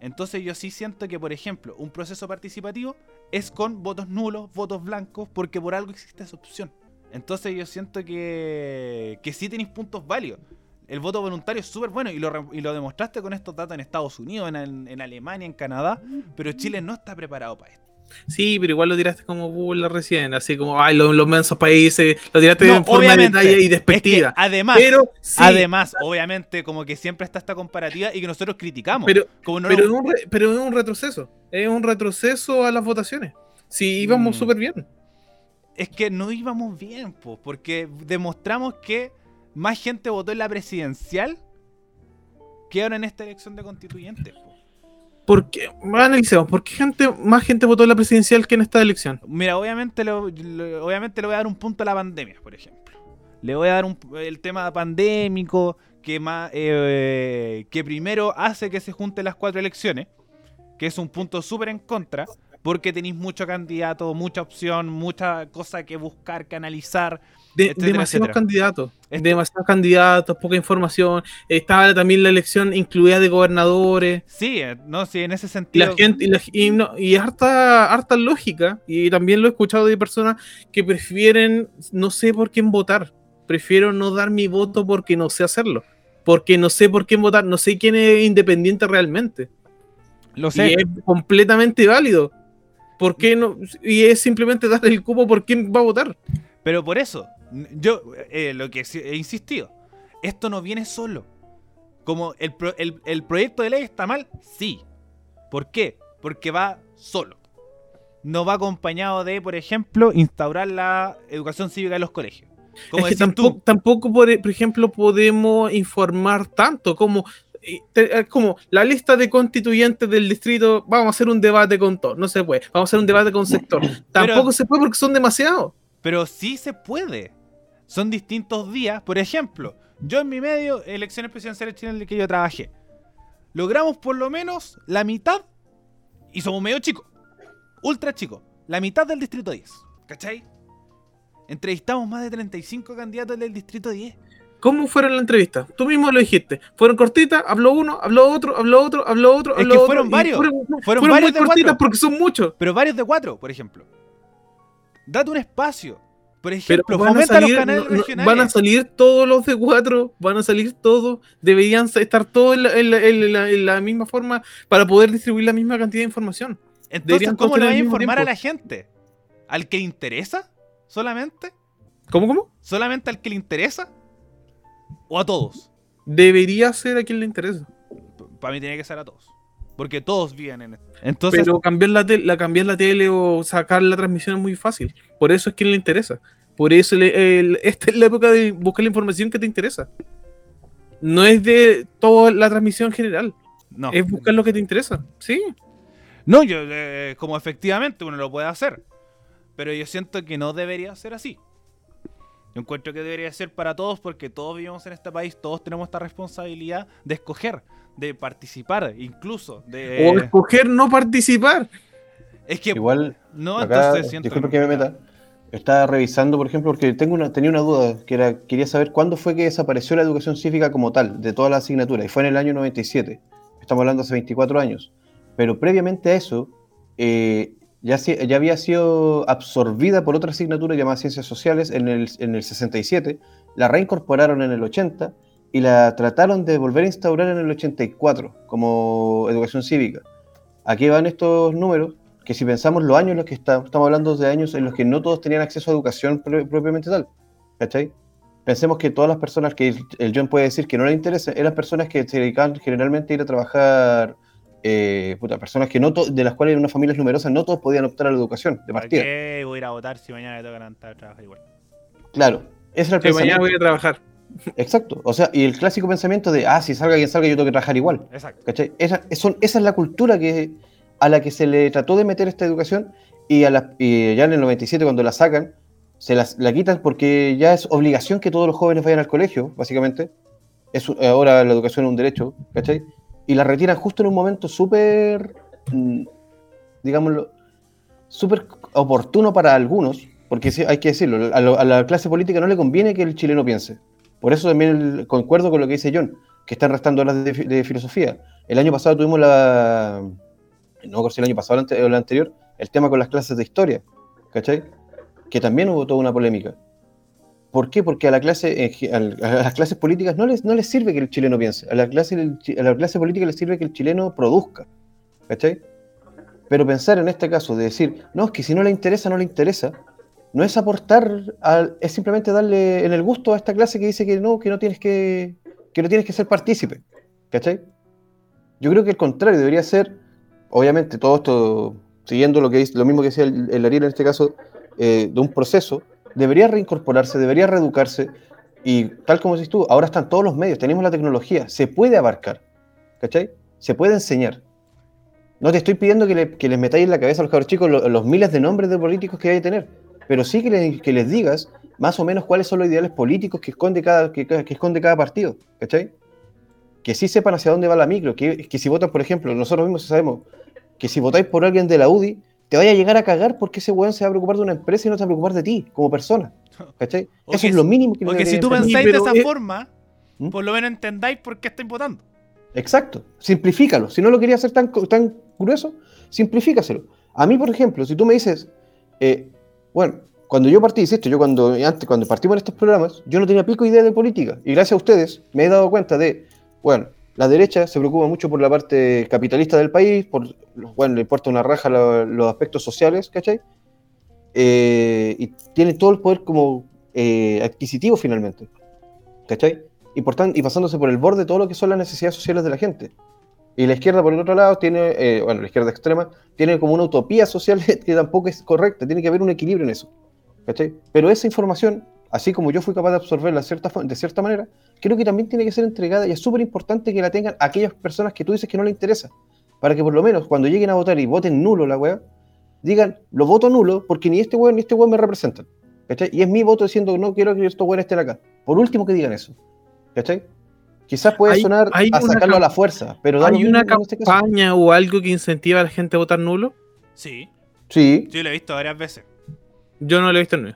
Entonces yo sí siento que, por ejemplo, un proceso participativo es con votos nulos, votos blancos, porque por algo existe esa opción. Entonces yo siento que, que sí tenéis puntos válidos. El voto voluntario es súper bueno y lo, re- y lo demostraste con estos datos en Estados Unidos, en, en Alemania, en Canadá, pero Chile no está preparado para esto. Sí, pero igual lo tiraste como burla recién, así como, ay, los, los mensos países, lo tiraste No, en forma de detalle y Es que, despectiva. además, pero, sí, Además, obviamente, como que siempre está esta comparativa y que nosotros criticamos. pero, como no pero, es un re- pero es un retroceso. Es un retroceso a las votaciones. Sí, íbamos Mm. súper bien. es que no íbamos bien, po, porque demostramos que más gente votó en la presidencial que ahora en esta elección de constituyentes. po. ¿Por qué? Analicemos, ¿por qué gente, más gente votó en la presidencial que en esta elección? Mira, obviamente, lo- lo- obviamente le voy a dar un punto a la pandemia, por ejemplo. Le voy a dar un- el tema pandémico que, más, eh, que primero hace que se junten las cuatro elecciones, que es un punto súper en contra, porque tenéis mucho candidato, mucha opción, mucha cosa que buscar, que analizar. De- Etcétera, demasiados etcétera. candidatos. Esto- Demasiados candidatos, poca información. Estaba también la elección incluida de gobernadores. Sí, eh, no, sí, en ese Y sentido. la gente, y, la- y no- y harta, harta lógica, y también lo he escuchado de personas que prefieren, no sé por quién votar, prefiero no dar mi voto porque no sé hacerlo, porque no sé por quién votar, no sé quién es independiente realmente, Lo y sé. es completamente válido. ¿Por qué no? Y es simplemente dar el cupo por quién va a votar. Pero por eso, yo eh, lo que he insistido, esto no viene solo. Como el, pro- el- el proyecto de ley está mal, sí. ¿Por qué? Porque va solo. No va acompañado de, por ejemplo, instaurar la educación cívica en los colegios. Como es que tampoco, tampoco por, por ejemplo, podemos informar tanto como te- es como la lista de constituyentes del distrito, vamos a hacer un debate con todos, no se puede, vamos a hacer un debate con sector, tampoco se puede porque son demasiados. Pero sí se puede. Son distintos días. Por ejemplo, yo en mi medio, elecciones presidenciales chilenas en el que yo trabajé, logramos por lo menos la mitad, y somos medio chicos, ultra chicos, la mitad del distrito 10. ¿Cachai? Entrevistamos más de 35 candidatos del distrito 10. ¿Cómo fueron las entrevistas? Tú mismo lo dijiste. Fueron cortitas, habló uno, habló otro, habló otro, habló otro, Es habló que otro, fueron varios. Fueron, Fueron fueron varios muy de cortitas cuatro. porque son muchos. Pero varios de cuatro, por ejemplo. Date un espacio. Por Pero ejemplo, van a, los salir, canales no- no- regionales. van a salir todos los de cuatro, van a salir todos, deberían estar todos en la, en la- en la- en la misma forma para poder distribuir la misma cantidad de información. Entonces, deberían ¿cómo le vas a informar a la gente? ¿Al que le interesa? ¿Solamente? ¿Cómo, cómo? ¿Solamente al que le interesa? ¿O a todos? Debería ser a quien le interesa. Para mí tiene que ser a todos. Porque todos viven en esto. Entonces, Pero cambiar la, la, cambiar la tele o sacar la transmisión es muy fácil. Por eso es quien le interesa. Por eso le- el- esta es la época de buscar la información que te interesa. No es de toda la transmisión general. no. Es buscar lo que te interesa. Sí. No, yo, eh, como efectivamente uno lo puede hacer. Pero yo siento que no debería ser así. Yo encuentro que debería ser para todos porque todos vivimos en este país, todos tenemos esta responsabilidad de escoger, de participar, incluso de... O escoger no participar. es que... Igual, no, acá, entonces siento... disculpe que me meta, estaba revisando, por ejemplo, porque tengo tenía una duda, que quería saber cuándo fue que desapareció la educación cívica como tal, de todas las asignaturas, y fue en el año 97. Estamos hablando hace 24 años. Pero previamente a eso, eh, ya había sido absorbida por otra asignatura llamada Ciencias Sociales en el, en el 67, la reincorporaron en el 80 y la trataron de volver a instaurar en el 84 como educación cívica. Aquí van estos números, que si pensamos los años en los que está- estamos hablando de años en los que no todos tenían acceso a educación pro- propiamente tal, ¿cachai? Pensemos que todas las personas que el, John puede decir que no le interesa, eran personas que se dedicaban generalmente a ir a trabajar, eh, puta, personas que no to- de las cuales en unas familias numerosas no todos podían optar a la educación de ¿Para partida. qué voy a ir a votar si mañana me toca levantar a trabajar igual? Claro, ese era el Que mañana voy a trabajar. Exacto, o sea, y el clásico pensamiento de, ah, si salga quien salga, yo tengo que trabajar igual. Exacto. ¿Cachai? Esa, son- esa es la cultura que, a la que se le trató de meter esta educación y, a la- y ya en el 97 cuando la sacan, se las, la quitan porque ya es obligación que todos los jóvenes vayan al colegio, básicamente. Es, ahora la educación es un derecho, ¿cachai? Y la retiran justo en un momento súper, mm, digámoslo, súper oportuno para algunos, porque hay que decirlo, a, la clase política no le conviene que el chileno piense. Por eso también concuerdo con lo que dice John, que están restando horas de, de filosofía. El año pasado tuvimos la. No me acuerdo si el año pasado o el anterior, el tema con las clases de historia, ¿cachai? Que también hubo toda una polémica. ¿Por qué? Porque a, la clase, las clases políticas no les, no les sirve que el chileno piense. A la, clase, a la clase política les sirve que el chileno produzca. ¿Cachai? Pero pensar en este caso de decir, no, es que si no le interesa, no le interesa, no es aportar, es simplemente darle en el gusto a esta clase que dice que no, que no tienes que, que no tienes que ser partícipe. ¿Cachai? Yo creo que el contrario debería ser, obviamente, todo esto siguiendo lo que dice, lo mismo que decía el, el Ariel en este caso, eh, de un proceso, debería reincorporarse, debería reeducarse, y tal como dices tú, ahora están todos los medios, tenemos la tecnología, se puede abarcar, ¿cachai? Se puede enseñar. No te estoy pidiendo que, le- que les metáis en la cabeza a los cabros chicos lo- los, miles de nombres de políticos que hay que tener, pero sí que, le- que les digas más o menos cuáles son los ideales políticos que esconde cada, que, que esconde cada partido, ¿cachai? Que sí sepan hacia dónde va la micro, que, que si votan, por ejemplo, nosotros mismos sabemos que si votáis por alguien de la UDI, te vaya a llegar a cagar porque ese weón se va a preocupar de una empresa y no se va a preocupar de ti como persona, ¿cachai? O Eso que es lo mínimo que Porque si tú pensáis de esa es- forma, ¿Mm? por lo menos entendáis por qué estáis votando. Exacto, simplifícalo. Si no lo querías hacer tan, tan grueso, simplifícaselo. A mí, por ejemplo, si tú me dices, eh, bueno, cuando yo partí, insisto, yo cuando antes, cuando partimos en estos programas, yo no tenía pico idea de política. Y gracias a ustedes me he dado cuenta de, bueno, la derecha se preocupa mucho por la parte capitalista del país, por, bueno, le importa una raja lo- los aspectos sociales, ¿cachai? Eh, y tiene todo el poder como eh, adquisitivo finalmente, ¿cachai? Y, por tan- y pasándose por el borde de todo lo que son las necesidades sociales de la gente. Y la izquierda, por el otro lado, tiene, eh, bueno, la izquierda extrema, tiene como una utopía social que tampoco es correcta, tiene que haber un equilibrio en eso. ¿cachai? Pero esa información así como yo fui capaz de absorberla cierta, de cierta manera, creo que también tiene que ser entregada y es súper importante que la tengan aquellas personas que tú dices que no le interesa. Para que por lo menos cuando lleguen a votar y voten nulo la weá, digan, lo voto nulo porque ni este weón ni este weón me representan. ¿Cachai? Y es mi voto diciendo, no quiero que estos weones estén acá. Por último que digan eso. ¿Cachai? Quizás puede Hay- sonar hay a sacarlo a la fuerza, pero ¿Hay una este campaña o algo que incentiva a la gente a votar nulo? Sí, Sí, yo lo he visto varias veces. Yo no lo he visto en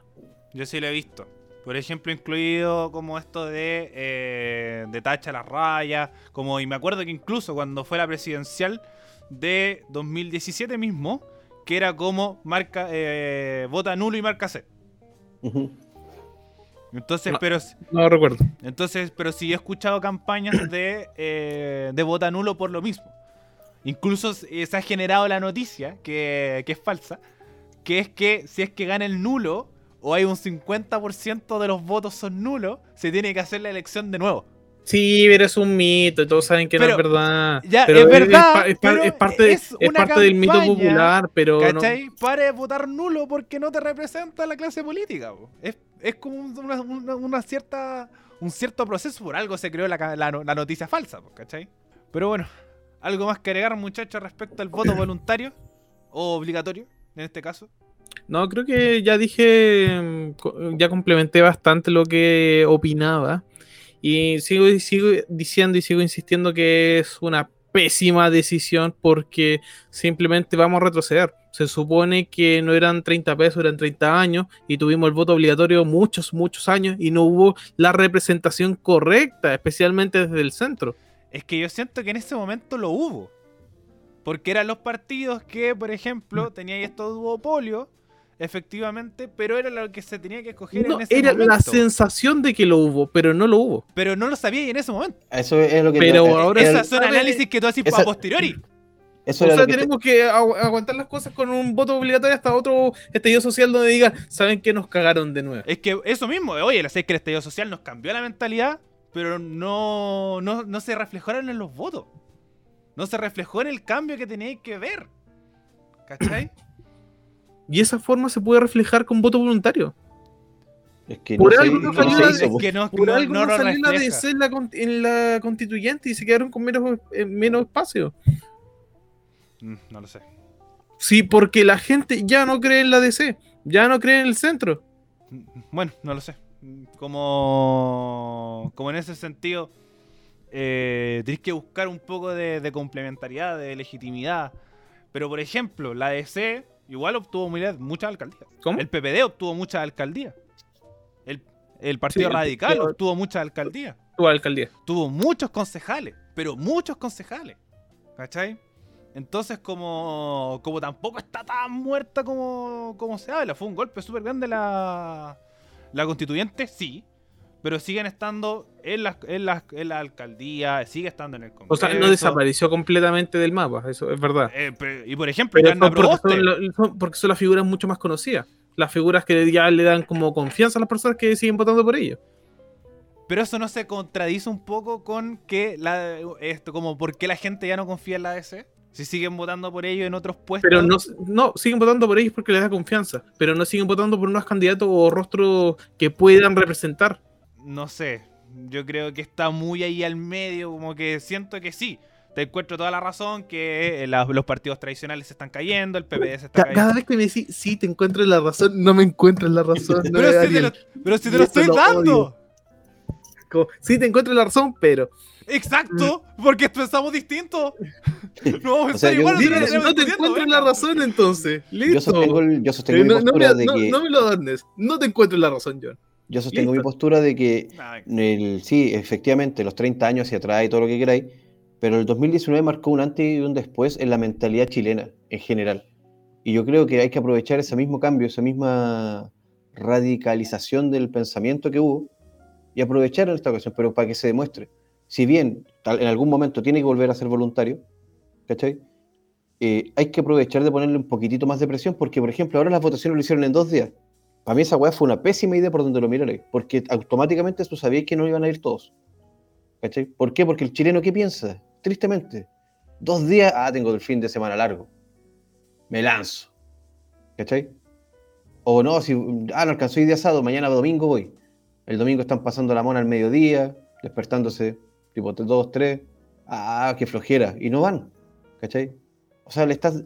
Yo sí lo he visto. Por ejemplo, incluido como esto de, eh, de tacha las rayas. Como, y me acuerdo que incluso cuando fue la presidencial de 2017 mismo, que era como marca eh, vota nulo y marca C. Entonces, No. pero No recuerdo. entonces, pero sí he escuchado campañas de, eh, de vota nulo por lo mismo. Incluso eh, se ha generado la noticia, que, que es falsa, que es que si es que gana el nulo, o hay un 50% de los votos son nulos, se tiene que hacer la elección de nuevo. Sí, pero es un mito y todos saben que Pero, no es verdad. ya, pero es verdad, es, pa- pero es parte, es del mito popular, pero no- ¿Cachai? Para de votar nulo porque no te representa la clase política. po. Es, como un- una, una- una cierta un cierto proceso. Por algo se creó la, la no- la noticia falsa, ¿cachai? Pero bueno, algo más que agregar, muchachos, respecto al voto voluntario o obligatorio, en este caso. No, creo que ya dije, mm, co- ya complementé bastante lo que opinaba. Y sigo, sigo diciendo y sigo insistiendo que es una pésima decisión porque simplemente vamos a retroceder. Se supone que no eran 30 pesos, eran 30 años y tuvimos el voto obligatorio muchos, muchos años y no hubo la representación correcta, especialmente desde el centro. Es que yo siento que en ese momento lo hubo. Porque eran los partidos que, por Mm. ejemplo, tenían estos duopolios, efectivamente, pero era lo que se tenía que escoger No, en ese era momento. la sensación de que lo hubo, pero no lo hubo. Pero no lo sabía en ese momento. Eso es lo que. Pero eh, ahora Esos son análisis que tú haces esa- a posteriori. eso O era sea, lo que te- tenemos que agu- aguantar las cosas con un voto obligatorio hasta otro estallido social donde digan, saben que nos cagaron de nuevo. Es que eso mismo, oye, la sé que el estallido social nos cambió la mentalidad, pero no, no, no se reflejaron en los votos. No se reflejó en el cambio que teníais que ver. ¿Cachai? Y esa forma se puede reflejar con voto voluntario. Es que Por no, algo salió la- hizo, es po. que no, Por no- algo no no, lo salió la en la, con- en la constituyente y se quedaron con menos, eh, menos espacio. Mm, No lo sé. Sí, porque la gente ya no cree en la DC, ya no cree en el centro. Mm, Bueno, no lo sé. Como, como en ese sentido, eh, tenéis que buscar un poco de, de complementariedad, de legitimidad. Pero, por ejemplo, la DC igual obtuvo muchas alcaldías. ¿Cómo? El PPD obtuvo muchas alcaldías. El, el Partido Sí, Radical obtuvo muchas alcaldías. Tu alcaldía. Tuvo muchos concejales, pero muchos concejales. ¿Cachai? Entonces, como, como tampoco está tan muerta como, como se habla, fue un golpe súper grande la, la constituyente, sí. Pero siguen estando en las en las en la alcaldía, sigue estando en el Congreso. O sea, no desapareció completamente del mapa, eso es verdad. Eh, pero- y por ejemplo, Pero son porque, son- porque son las figuras mucho más conocidas. Las figuras que ya le dan como confianza a las personas que siguen votando por ellos. pero eso no se contradice un poco con que la esto como por qué la gente ya no confía en la DC. Si siguen votando por ellos en otros puestos. Pero no, no, siguen votando por ellos porque les da confianza. Pero no siguen votando por unos candidatos o rostros que puedan representar. No sé, yo creo que está muy ahí al medio, como que siento que sí. Te encuentro toda la razón que eh, la- los partidos tradicionales se están cayendo, el PPD se está Ca- cayendo. Cada vez que me decís, sí, te encuentro la razón, no me encuentro la razón. no, Pero si, te lo, pero si te Y lo eso estoy lo dando. Como, sí, te encuentro la razón, pero. Exacto, porque pensamos distinto. No vamos a O sea, pensar yo- igual. No no te encuentro venga. la razón entonces. Listo. Yo sostengo, el- yo sostengo Eh, mi no, no me, postura de no- que. no me lo adornes. No te encuentro la razón, John. Yo sostengo mi Listo. postura de que el, sí, efectivamente, los 30 años hacia atrás y todo lo que queráis, pero el 2019 marcó un antes y un después en la mentalidad chilena en general. Y yo creo que hay que aprovechar ese mismo cambio, esa misma radicalización del pensamiento que hubo y aprovechar en esta ocasión, pero para que se demuestre. Si bien tal- en algún momento tiene que volver a ser voluntario, ¿cachai? Eh, hay que aprovechar de ponerle un poquitito más de presión, porque, por ejemplo, ahora las votaciones lo hicieron en dos días. Para mí esa weá fue una pésima idea por donde lo miraré, porque automáticamente tú sabías que no iban a ir todos. ¿Cachai? ¿Por qué? Porque el chileno, ¿qué piensa? Tristemente, dos días, ah, tengo el fin de semana largo. Me lanzo. ¿Cachai? O no, si, ah, no alcanzó hoy de asado, mañana domingo voy. El domingo están pasando la mona al mediodía, despertándose tipo 2, 3. Ah, qué flojera. Y no van. ¿Cachai? O sea, le estás.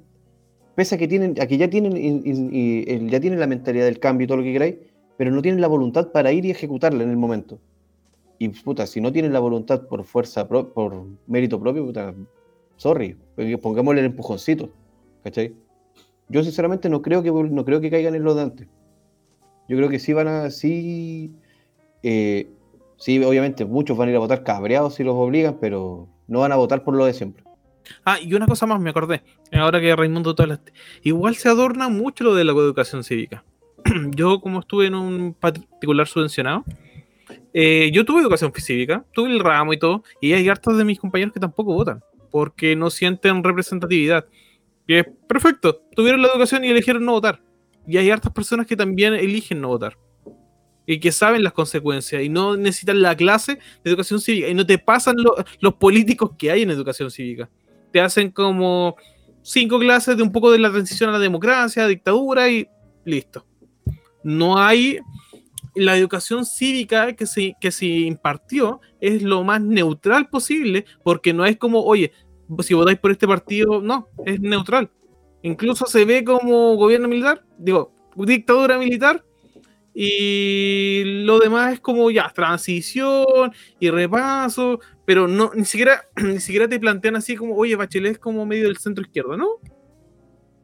Pese a que tienen, a que ya tienen, y, ya tienen la mentalidad del cambio y todo lo que queráis, pero no tienen la voluntad para ir y ejecutarla en el momento. Y puta, si no tienen la voluntad por fuerza, por mérito propio, puta, sorry, pongámosle el empujoncito. ¿Cachai? Yo sinceramente no creo que no creo que caigan en lo de antes. Yo creo que sí van a, sí, eh, sí, obviamente muchos van a ir a votar cabreados si los obligan, pero no van a votar por lo de siempre. Ah, y una cosa más me acordé, ahora que Raimundo todas Igual se adorna mucho lo de la educación cívica. yo como estuve en un particular subvencionado, eh, yo tuve educación cívica, tuve el ramo y todo, y hay hartos de mis compañeros que tampoco votan, porque no sienten representatividad. Y es perfecto, tuvieron la educación y eligieron no votar. Y hay hartas personas que también eligen no votar. Y que saben las consecuencias y no necesitan la clase de educación cívica. Y no te pasan los políticos que hay en educación cívica. Te hacen como cinco clases de un poco de la transición a la democracia, dictadura y listo. No hay la educación cívica que se, que se impartió es lo más neutral posible, porque no es como, oye, si votáis por este partido, no, es neutral. Incluso se ve como gobierno militar, digo, dictadura militar, y lo demás es como ya, transición y repaso, pero no, ni siquiera, ni siquiera te plantean así como, oye, Bachelet es como medio del centro izquierdo, ¿no?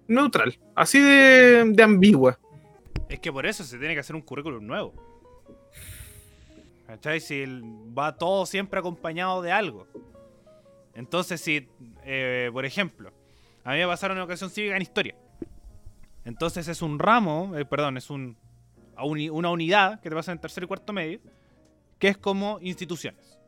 Neutral, así de, de ambigua. Es que por eso se tiene que hacer un currículum nuevo. ¿Cachai? Si va todo siempre acompañado de algo. Entonces, si, eh, por ejemplo, a mí me pasaron una educación cívica en historia. Entonces es un ramo, eh, perdón, es un, una unidad que te pasa en tercero y cuarto medio, que es como instituciones.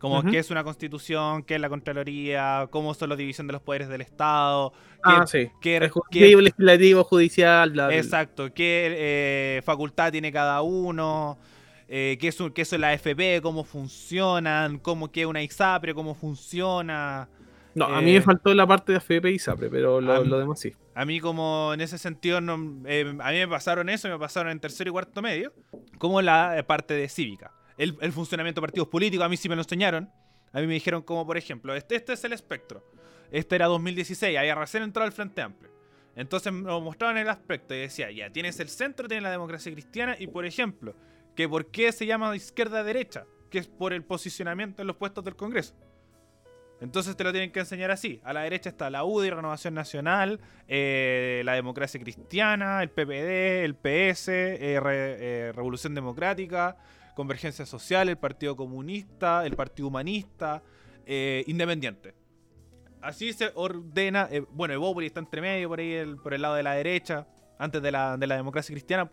Como qué es una constitución, qué es la Contraloría, cómo son la división de los poderes del Estado. Ah, sí. Qué, legislativo, judicial, bla, Exacto. Qué eh, facultad tiene cada uno. Eh, qué, es, qué es la FP, cómo funcionan, cómo qué es una ISAPRE, cómo funciona. No, a mí me eh, faltó la parte de FP y ISAPRE, pero lo, demás sí. A mí como en ese sentido, no, a mí me pasaron eso, me pasaron en tercero y cuarto medio, como la parte de cívica el, funcionamiento de partidos políticos, a mí sí me lo enseñaron. A mí me dijeron como, por ejemplo, este, este es el espectro. Este era 2016, había recién entrado al Frente Amplio. Entonces me lo mostraban el aspecto y decía, ya, tienes el centro, tienes la democracia cristiana y, por ejemplo, que por qué se llama izquierda-derecha, que es por el posicionamiento en los puestos del Congreso. Entonces te lo tienen que enseñar así. A la derecha está la UDI, Renovación Nacional, eh, la Democracia Cristiana, el PPD, el PS, eh, eh, Revolución Democrática, Convergencia Social, el Partido Comunista, el Partido Humanista, Independiente. Así se ordena. Bueno, Evópolis está entre medio, por ahí, por el lado de la derecha, antes de la, de la democracia cristiana.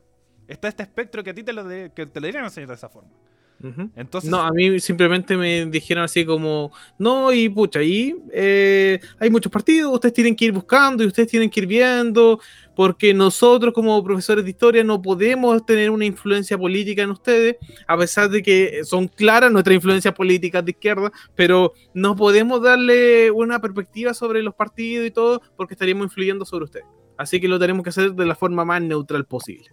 Está este espectro que a ti te lo, que te lo deberían enseñar de esa forma. Entonces, no, a mí simplemente me dijeron así como, no, y pucha, ahí eh, hay muchos partidos, ustedes tienen que ir buscando y ustedes tienen que ir viendo, porque nosotros como profesores de historia no podemos tener una influencia política en ustedes, a pesar de que son claras nuestras influencias políticas de izquierda, pero no podemos darle una perspectiva sobre los partidos y todo, porque estaríamos influyendo sobre ustedes. Así que lo tenemos que hacer de la forma más neutral posible.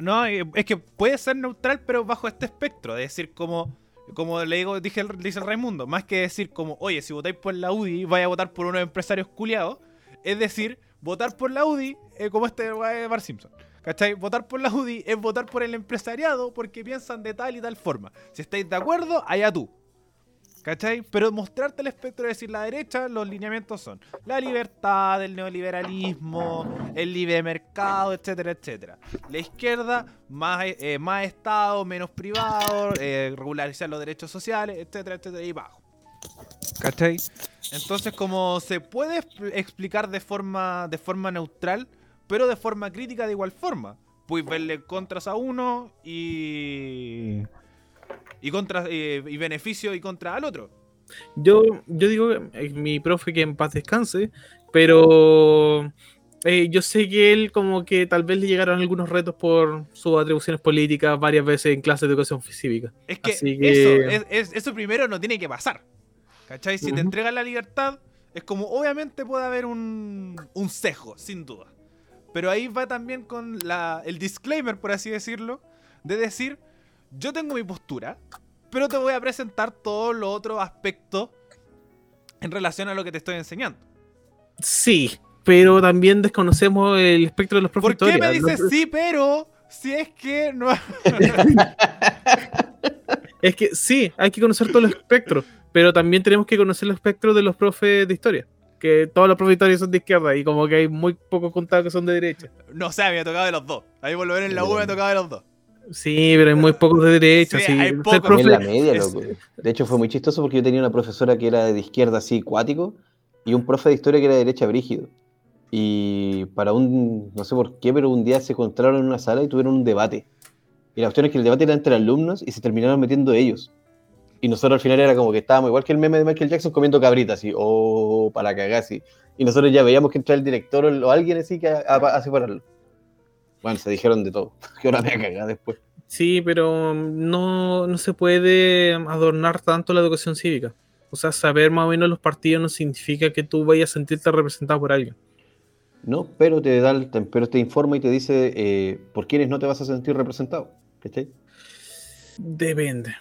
No, eh, es que puede ser neutral, pero bajo este espectro. De decir, como, como le digo, dije, dice el Raimundo, más que decir como, oye, si votáis por la UDI, vaya a votar por unos empresarios culiados. Es decir, votar por la UDI, eh, como este de Bar Simpson. ¿Cachai? Votar por la UDI es votar por el empresariado porque piensan de tal y tal forma. Si estáis de acuerdo, allá tú. ¿Cachai? Pero mostrarte el espectro de decir la derecha, los lineamientos son la libertad, el neoliberalismo, el libre mercado, etcétera, etcétera. La izquierda, más, eh, más Estado, menos privado, eh, regularizar los derechos sociales, etcétera, etcétera, y bajo. ¿Cachai? Entonces, como se puede explicar de forma, de forma neutral, pero de forma crítica de igual forma. Puedes verle contras a uno y y contra eh, y beneficio y contra al otro. Yo, yo digo, eh, mi profe que en paz descanse, pero eh, yo sé que él como que tal vez le llegaron algunos retos por sus atribuciones políticas varias veces en clases de educación cívica. Es que, Eso, es, eso primero no tiene que pasar. ¿Cachai? Si te entregan la libertad, es como obviamente puede haber un, un cejo, sin duda. Pero ahí va también con la, el disclaimer, por así decirlo, de decir, yo tengo mi postura, pero te voy a presentar todos los otros aspectos en relación a lo que te estoy enseñando. Sí, pero también desconocemos el espectro de los ¿Por qué me profesores. dices sí, pero si es que no... Es que sí, hay que conocer todos los espectros, pero también tenemos que conocer el espectro de los profes de historia. Que todos los profes de historia son de izquierda y como que hay muy pocos contados que son de derecha. no sé, me ha tocado de los dos. Ahí por lo menos en la U me ha tocado de los dos. Sí, pero hay muy pocos de derecha. Sí, sí. hay Ser pocos. profe- la media, loco. De hecho, fue muy chistoso porque yo tenía una profesora que era de izquierda así, cuático, y un profe de historia que era de derecha, brígido. Y para un, no sé por qué, pero un día se encontraron en una sala y tuvieron un debate. Y la cuestión es que el debate era entre alumnos y se terminaron metiendo ellos. Y nosotros al final era como que estábamos igual que el meme de Michael Jackson comiendo cabritas, así, o para cagar, así. Y nosotros ya veíamos que entraba el director o alguien así que a, a, a separarlo. Bueno, se dijeron de todo. Que ahora me cagar después. Sí, pero no, no se puede adornar tanto la educación cívica. O sea, saber más o menos los partidos no significa que tú vayas a sentirte representado por alguien. No, pero te da, el- pero te informa y te dice eh, por quiénes no te vas a sentir representado. ¿Cachai? Depende.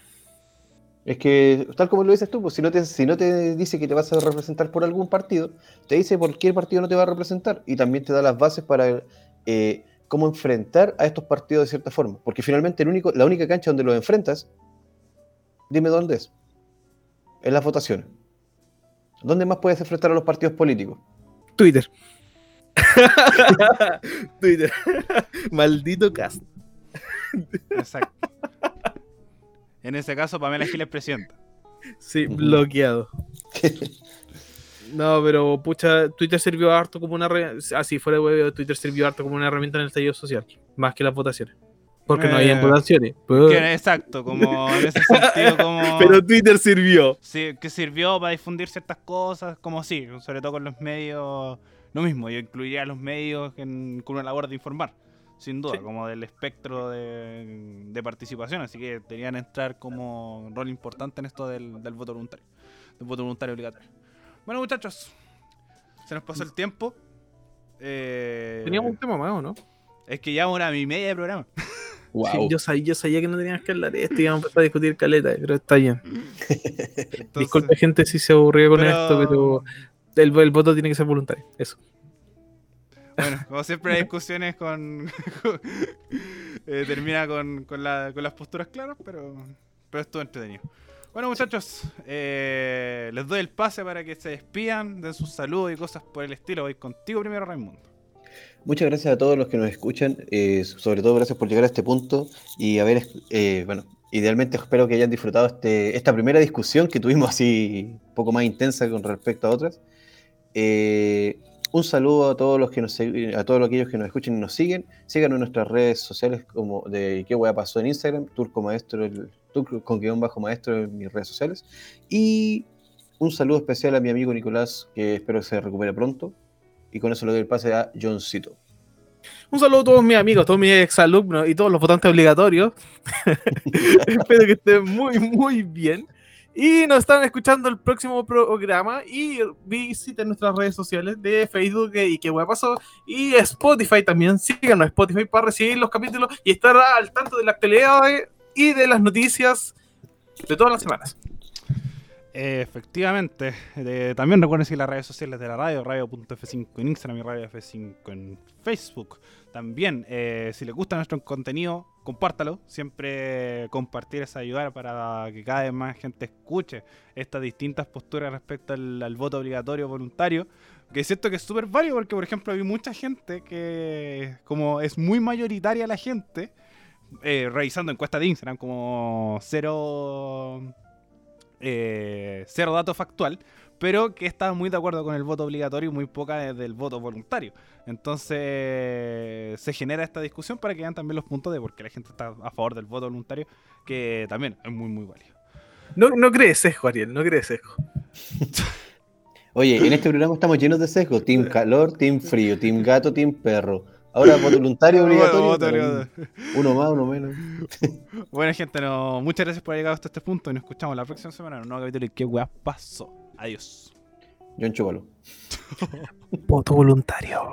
Es que, tal como lo dices tú, pues si no, te, si no te dice que te vas a representar por algún partido, te dice por qué partido no te va a representar y también te da las bases para eh, cómo enfrentar a estos partidos de cierta forma. Porque finalmente el único, la única cancha donde los enfrentas, dime dónde es. En las votaciones. ¿Dónde más puedes enfrentar a los partidos políticos? Twitter. Twitter. Maldito cast. Exacto. En ese caso, Pamela Giles presidenta. Sí, bloqueado. No, pero pucha, Twitter sirvió harto como una herramienta. Así fuera de huevo, Twitter sirvió harto como una herramienta en el estallido social, más que las votaciones. Porque no Eh, había votaciones. Pero, Que, exacto, como en ese sentido, como... pero Twitter sirvió. Sí, que sirvió para difundir ciertas cosas, como sí, sobre todo con los medios, lo mismo, yo incluiría a los medios en- con una labor de informar, sin duda, Sí. como del espectro de, de participación, así que deberían entrar como rol importante en esto del, del voto voluntario, del voto voluntario obligatorio. Bueno muchachos, se nos pasó el tiempo. Eh, Teníamos un tema más, ¿o no? Es que ya una hora y media de programa. Wow. Sí, yo, sabía, yo sabía que no teníamos que hablar de esto y íbamos a empezar a discutir caleta, pero está bien. Entonces, Disculpe, gente, si se aburrió con pero- esto, pero el, el voto tiene que ser voluntario. Eso. Bueno, como siempre hay discusiones con... eh, termina con, con, la- con las posturas claras, pero, pero estuvo entretenido. Bueno muchachos, eh, les doy el pase para que se despidan, den sus saludos y cosas por el estilo. Voy contigo primero, Raimundo. Muchas gracias a todos los que nos escuchan, eh, sobre todo gracias por llegar a este punto y haber, eh, bueno, idealmente espero que hayan disfrutado este, esta primera discusión que tuvimos así un poco más intensa con respecto a otras. Eh, un saludo a todos los que nos a todos aquellos que nos escuchen y nos siguen. Síganos en nuestras redes sociales como de qué hueá pasó en Instagram, Turco Maestro, el Con guion bajo maestro en mis redes sociales. Y un saludo especial a mi amigo Nicolás, que espero que se recupere pronto. Y con eso le doy el pase a Johncito. Un saludo a todos mis amigos, todos mis exalumnos y todos los votantes obligatorios. Espero que estén muy, muy bien. Y nos están escuchando el próximo programa y visiten nuestras redes sociales de Facebook y qué hueá pasó. Y Spotify también. Síganos Spotify para recibir los capítulos y estar al tanto de la actualidad y de las noticias de todas las semanas. Efectivamente, eh, también recuerden seguir las redes sociales de la radio, radio.f5 en Instagram y radio F5 en Facebook. También, eh, si les gusta nuestro contenido, compártalo. Siempre compartir es ayudar para que cada vez más gente escuche estas distintas posturas respecto al, al voto obligatorio voluntario. Que siento que es súper válido porque, por ejemplo, hay mucha gente que, como es muy mayoritaria la gente, eh, revisando encuestas de Instagram como cero eh, cero dato factual, pero que está muy de acuerdo con el voto obligatorio y muy poca del voto voluntario. Entonces se genera esta discusión para que vean también los puntos de por qué la gente está a favor del voto voluntario, que también es muy, muy válido. No, no crees sesgo, Ariel, no crees sesgo. Oye, en este programa estamos llenos de sesgo. Team calor, team frío, team gato, team perro. Ahora voto voluntario obligatorio. Voto pero obligatorio. Uno más, uno menos. Bueno, gente, no, muchas gracias por haber llegado hasta este punto y nos escuchamos la próxima semana en un nuevo capítulo de ¿Qué weá pasó? Adiós. John Chúbalo. Voto voluntario.